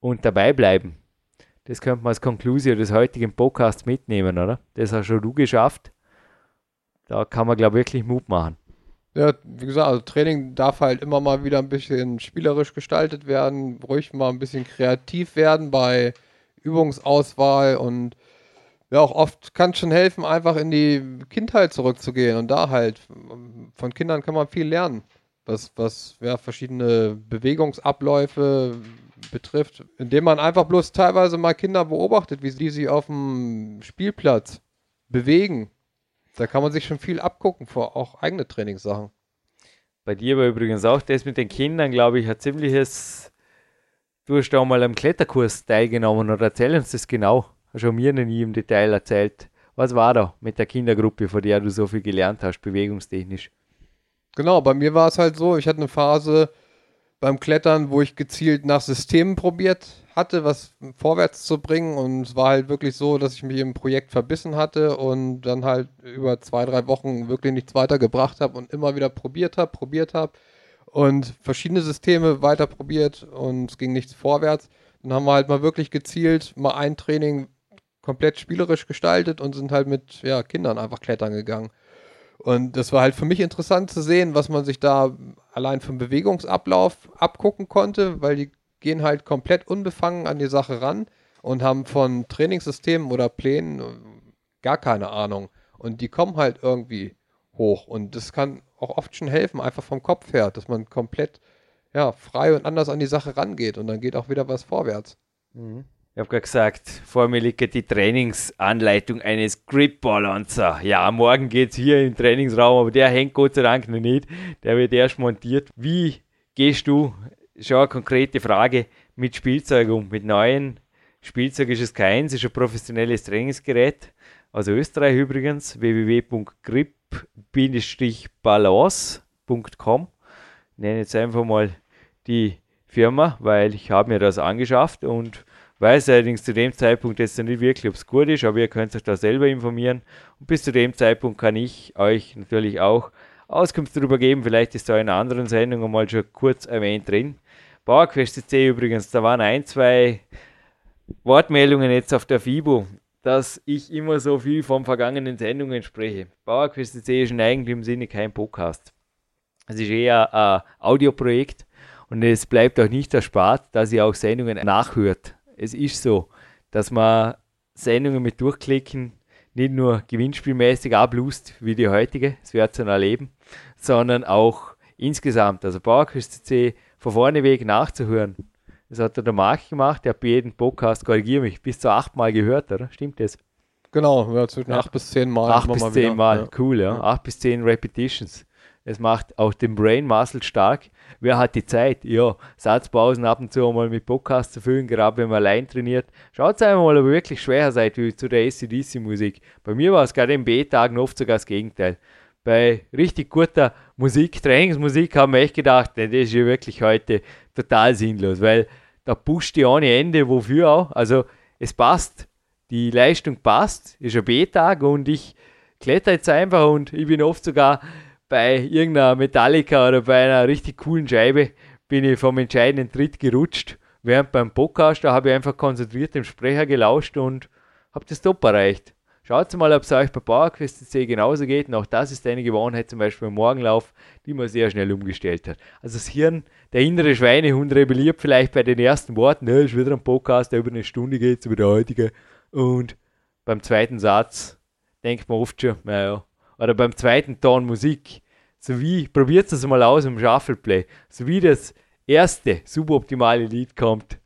und dabei bleiben. Das könnte man als Konklusion des heutigen Podcasts mitnehmen, oder? Das hast schon du geschafft. Da kann man, glaube ich, wirklich Mut machen. Ja, wie gesagt, also Training darf halt immer mal wieder ein bisschen spielerisch gestaltet werden, ruhig mal ein bisschen kreativ werden bei Übungsauswahl und ja, auch oft kann es schon helfen, einfach in die Kindheit zurückzugehen und da halt, von Kindern kann man viel lernen, was, was ja, verschiedene Bewegungsabläufe, betrifft, indem man einfach bloß teilweise mal Kinder beobachtet, wie die sich auf dem Spielplatz bewegen. Da kann man sich schon viel abgucken vor auch eigene Trainingssachen. Bei dir war übrigens auch das mit den Kindern, glaube ich, ein ziemliches. Du hast auch mal am Kletterkurs teilgenommen oder erzähl uns das genau. Hast du mir noch nie im Detail erzählt. Was war da mit der Kindergruppe, von der du so viel gelernt hast, bewegungstechnisch? Genau, bei mir war es halt so, ich hatte eine Phase, beim Klettern, wo ich gezielt nach Systemen probiert hatte, was vorwärts zu bringen. Und es war halt wirklich so, dass ich mich im Projekt verbissen hatte und dann halt über zwei, drei Wochen wirklich nichts weitergebracht habe und immer wieder probiert habe, probiert habe und verschiedene Systeme weiter probiert und es ging nichts vorwärts. Dann haben wir halt mal wirklich gezielt mal ein Training komplett spielerisch gestaltet und sind halt mit ja, Kindern einfach klettern gegangen. Und das war halt für mich interessant zu sehen, was man sich da allein vom Bewegungsablauf abgucken konnte, weil die gehen halt komplett unbefangen an die Sache ran und haben von Trainingssystemen oder Plänen gar keine Ahnung. Und die kommen halt irgendwie hoch. Und das kann auch oft schon helfen, einfach vom Kopf her, dass man komplett ja, frei und anders an die Sache rangeht und dann geht auch wieder was vorwärts. Mhm. Ich habe gerade gesagt, vor mir liegt die Trainingsanleitung eines Grip Balancer. Ja, morgen geht es hier im Trainingsraum, aber der hängt Gott sei Dank noch nicht. Der wird erst montiert. Wie gehst du, schon eine konkrete Frage, mit Spielzeug um, mit neuen Spielzeug ist es keins, ist ein professionelles Trainingsgerät. Aus Österreich übrigens, www.grip-balance.com. Nenne jetzt einfach mal die Firma, weil ich habe mir das angeschafft und weiß allerdings zu dem Zeitpunkt jetzt nicht wirklich, ob es gut ist, aber ihr könnt euch da selber informieren. Und bis zu dem Zeitpunkt kann ich euch natürlich auch Auskunft darüber geben. Vielleicht ist da in einer anderen Sendung einmal schon kurz erwähnt drin. PowerQuest C übrigens, da waren ein, zwei Wortmeldungen jetzt auf der FIBO, dass ich immer so viel von vergangenen Sendungen spreche. PowerQuest C ist in eigentlichem Sinne kein Podcast. Es ist eher ein Audioprojekt und es bleibt auch nicht erspart, dass ihr auch Sendungen nachhört. Es ist so, dass man Sendungen mit Durchklicken nicht nur gewinnspielmäßig ablust wie die heutige, das wird dann erleben, sondern auch insgesamt. Also PowerQuest C von vorne weg nachzuhören. Das hat der Marc gemacht, der hat bei jedem Podcast, korrigiere mich, bis zu achtmal gehört, oder? Stimmt das? Genau, ja, zwischen ja. acht bis zehn Mal. Acht bis zehn Mal, ja. cool, ja. ja. Acht bis zehn Repetitions. Es macht auch den Brain Muscle stark. Wer hat die Zeit? Ja, Satzpausen ab und zu mal mit Podcast zu füllen, gerade wenn man allein trainiert. Schaut einmal, ob ihr wirklich schwer seid wie zu der ACDC-Musik. Bei mir war es gerade in B-Tagen oft sogar das Gegenteil. Bei richtig guter Musik, Trainingsmusik, haben wir echt gedacht, nee, das ist ja wirklich heute total sinnlos, weil da pusht die ohne Ende, wofür auch. Also es passt, die Leistung passt, ist ein B-Tag und ich kletter jetzt einfach und ich bin oft sogar bei irgendeiner Metallica oder bei einer richtig coolen Scheibe bin ich vom entscheidenden Tritt gerutscht. Während beim Podcast, da habe ich einfach konzentriert dem Sprecher gelauscht und habe das Top erreicht. Schaut mal, ob es euch bei PowerQuest C genauso geht. Und auch das ist eine Gewohnheit, zum Beispiel im Morgenlauf, die man sehr schnell umgestellt hat. Also das Hirn, der innere Schweinehund rebelliert vielleicht bei den ersten Worten, ne, ist wieder ein Podcast, der über eine Stunde geht, so wie der heutige. Und beim zweiten Satz denkt man oft schon, naja, oder beim zweiten Ton Musik, so wie, probiert es mal aus im Shuffleplay, so wie das erste suboptimale Lied kommt,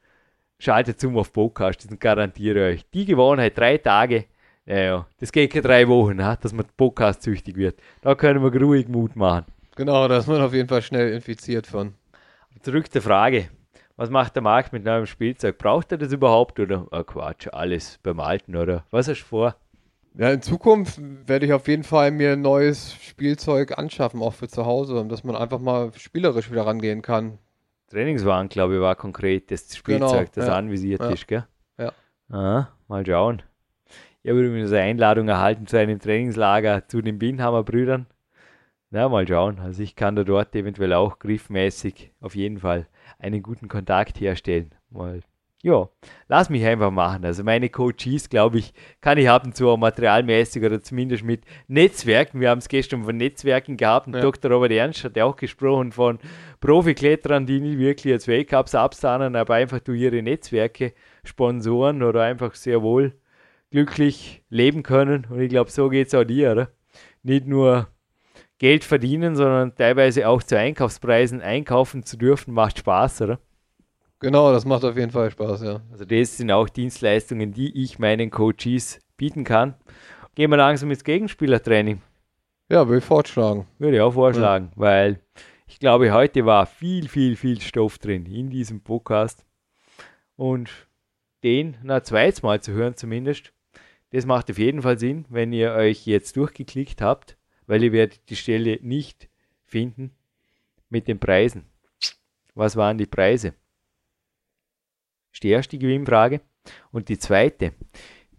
schaltet um auf Podcast und garantiere euch, die Gewohnheit, drei Tage, naja, das geht keine drei Wochen, ne, dass man Podcast süchtig wird. Da können wir ruhig Mut machen. Genau, da ist man auf jeden Fall schnell infiziert von. Zurück zur Frage. Was macht der Markt mit neuem Spielzeug? Braucht er das überhaupt oder oh Quatsch, alles beim Alten oder was hast du vor? Ja, in Zukunft werde ich auf jeden Fall mir neues Spielzeug anschaffen, auch für zu Hause, dass man einfach mal spielerisch wieder rangehen kann. Trainingswagen, glaube ich, war konkret das Spielzeug, genau, das ja. anvisiert ja. ist, gell? Ja. Ah, mal schauen. Ich habe übrigens eine Einladung erhalten zu einem Trainingslager zu den Binhammer Brüdern. Na, mal schauen. Also ich kann da dort eventuell auch griffmäßig auf jeden Fall einen guten Kontakt herstellen. Mal ja, lass mich einfach machen. Also meine Coaches, glaube ich, kann ich haben zu materialmäßig oder zumindest mit Netzwerken. Wir haben es gestern von Netzwerken gehabt und ja. Dr. Robert Ernst hat ja auch gesprochen von Profikletterern, die nicht wirklich als Wake-Ups absahnen, aber einfach durch ihre Netzwerke Sponsoren oder einfach sehr wohl glücklich leben können. Und ich glaube, so geht es auch dir, oder? Nicht nur Geld verdienen, sondern teilweise auch zu Einkaufspreisen einkaufen zu dürfen, macht Spaß, oder? Genau, das macht auf jeden Fall Spaß, ja. Also das sind auch Dienstleistungen, die ich meinen Coaches bieten kann. Gehen wir langsam ins Gegenspielertraining. Ja, würde ich vorschlagen. Würde ich auch vorschlagen, ja. weil ich glaube, heute war viel, viel, viel Stoff drin in diesem Podcast. Und den na zweites Mal zu hören zumindest, das macht auf jeden Fall Sinn, wenn ihr euch jetzt durchgeklickt habt, weil ihr werdet die Stelle nicht finden mit den Preisen. Was waren die Preise? ist die erste Gewinnfrage. Und die zweite,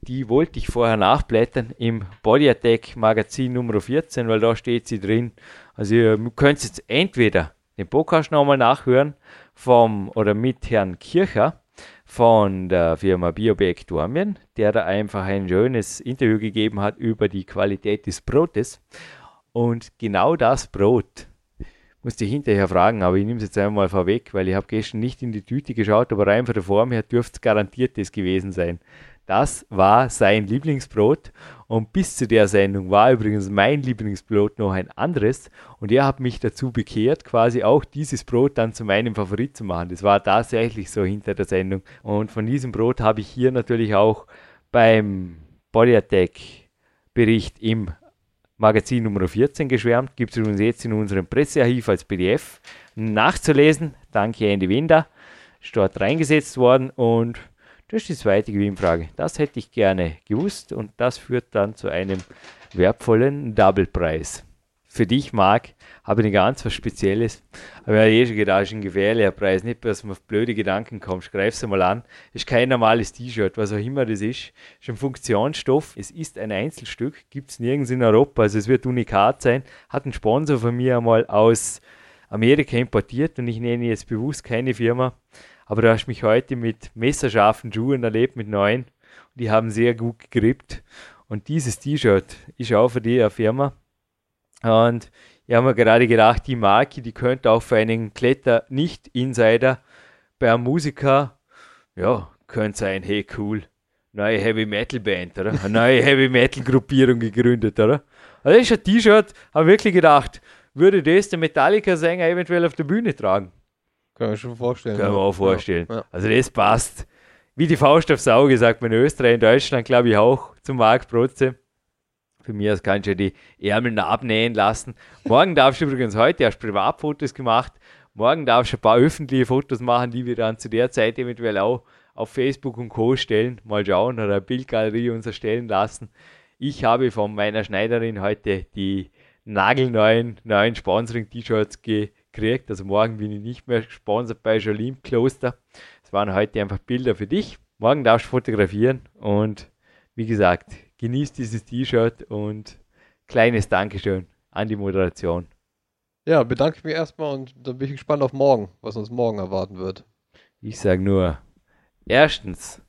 die wollte ich vorher nachblättern im Body Attack Magazin Nummer 14, weil da steht sie drin. Also ihr könnt jetzt entweder den Podcast nochmal nachhören vom oder mit Herrn Kircher von der Firma Bioback Dormien, der da einfach ein schönes Interview gegeben hat über die Qualität des Brotes. Und genau das Brot musste ich hinterher fragen, aber ich nehme es jetzt einmal vorweg, weil ich habe gestern nicht in die Tüte geschaut, aber rein von der Form her dürfte es garantiert das gewesen sein. Das war sein Lieblingsbrot und bis zu der Sendung war übrigens mein Lieblingsbrot noch ein anderes und er hat mich dazu bekehrt, quasi auch dieses Brot dann zu meinem Favorit zu machen. Das war tatsächlich so hinter der Sendung und von diesem Brot habe ich hier natürlich auch beim Body Attack Bericht im Magazin Nummer 14 geschwärmt. Gibt es uns jetzt in unserem Pressearchiv als PDF nachzulesen. Danke Andy Winder. Ist dort reingesetzt worden und Das ist die zweite Gewinnfrage. Das hätte ich gerne gewusst und das führt dann zu einem wertvollen Double-Preis. Für dich, Marc, habe ich ganz was Spezielles. Aber habe eh schon gedacht, das ist ein gefährlicher Preis. Nicht, dass man auf blöde Gedanken kommt. Greif es mal an. Ist kein normales T-Shirt, was auch immer das ist. Ist ein Funktionsstoff. Es ist ein Einzelstück. Gibt es nirgends in Europa. Also es wird unikat sein. Hat ein Sponsor von mir einmal aus Amerika importiert und ich nenne jetzt bewusst keine Firma. Aber du hast mich heute mit messerscharfen Schuhen erlebt, mit neuen. Und die haben sehr gut gegrippt. Und dieses T-Shirt ist auch für die eine Firma. Und ich habe mir gerade gedacht, die Marke, die könnte auch für einen Kletter-Nicht-Insider bei einem Musiker, ja, könnte sein, hey, cool, neue Heavy Metal Band, oder? Eine neue Heavy Metal Gruppierung gegründet, oder? Also das ist ein T-Shirt, habe wirklich gedacht, würde das der Metallica-Sänger eventuell auf der Bühne tragen? Kann man schon vorstellen. Kann man auch vorstellen. Ja, ja. Also das passt. Wie die Faust aufs Auge, sagt man in Österreich, in Deutschland glaube ich auch, zum Marc. Für mich kannst du ja die Ärmel abnähen lassen. Morgen darfst du übrigens heute erst Privatfotos gemacht. Morgen darfst du ein paar öffentliche Fotos machen, die wir dann zu der Zeit eventuell auch auf Facebook und Co. stellen. Mal schauen oder eine Bildgalerie uns erstellen lassen. Ich habe von meiner Schneiderin heute die nagelneuen neuen Sponsoring-T-Shirts gekriegt. Also morgen bin ich nicht mehr gesponsert bei Jolim Kloster. Es waren heute einfach Bilder für dich. Morgen darfst du fotografieren und wie gesagt, genießt dieses T-Shirt und kleines Dankeschön an die Moderation. Ja, bedanke ich mich erstmal und dann bin ich gespannt auf morgen, was uns morgen erwarten wird. Ich sage nur, erstens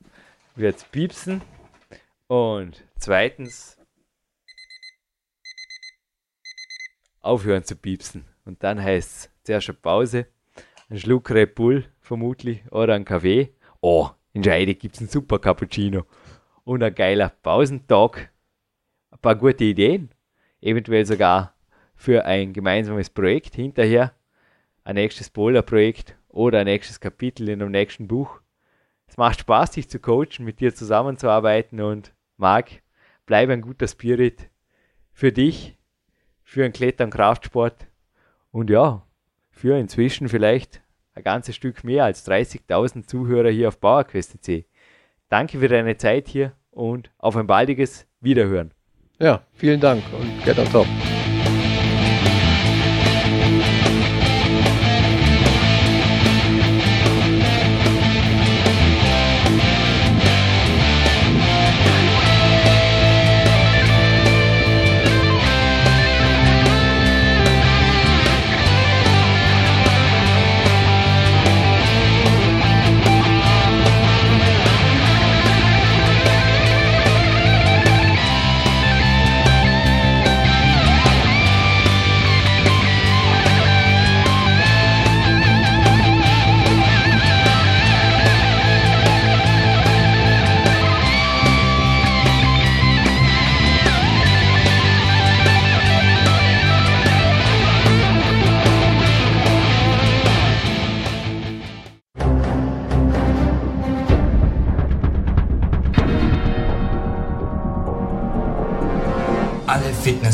wird es piepsen und zweitens aufhören zu piepsen. Und dann heißt es zuerst eine Pause, ein Schluck Red Bull vermutlich oder ein Kaffee. Oh, in Scheide gibt es einen super Cappuccino und ein geiler Pausentag. Ein paar gute Ideen, eventuell sogar für ein gemeinsames Projekt hinterher, ein nächstes Boulder-Projekt oder ein nächstes Kapitel in einem nächsten Buch. Es macht Spaß, dich zu coachen, mit dir zusammenzuarbeiten und Marc, bleib ein guter Spirit für dich, für ein Klettern Kraftsport und ja, für inzwischen vielleicht ein ganzes Stück mehr als 30.000 Zuhörer hier auf PowerQuest.c. Danke für deine Zeit hier und auf ein baldiges Wiederhören. Ja, vielen Dank und get on top.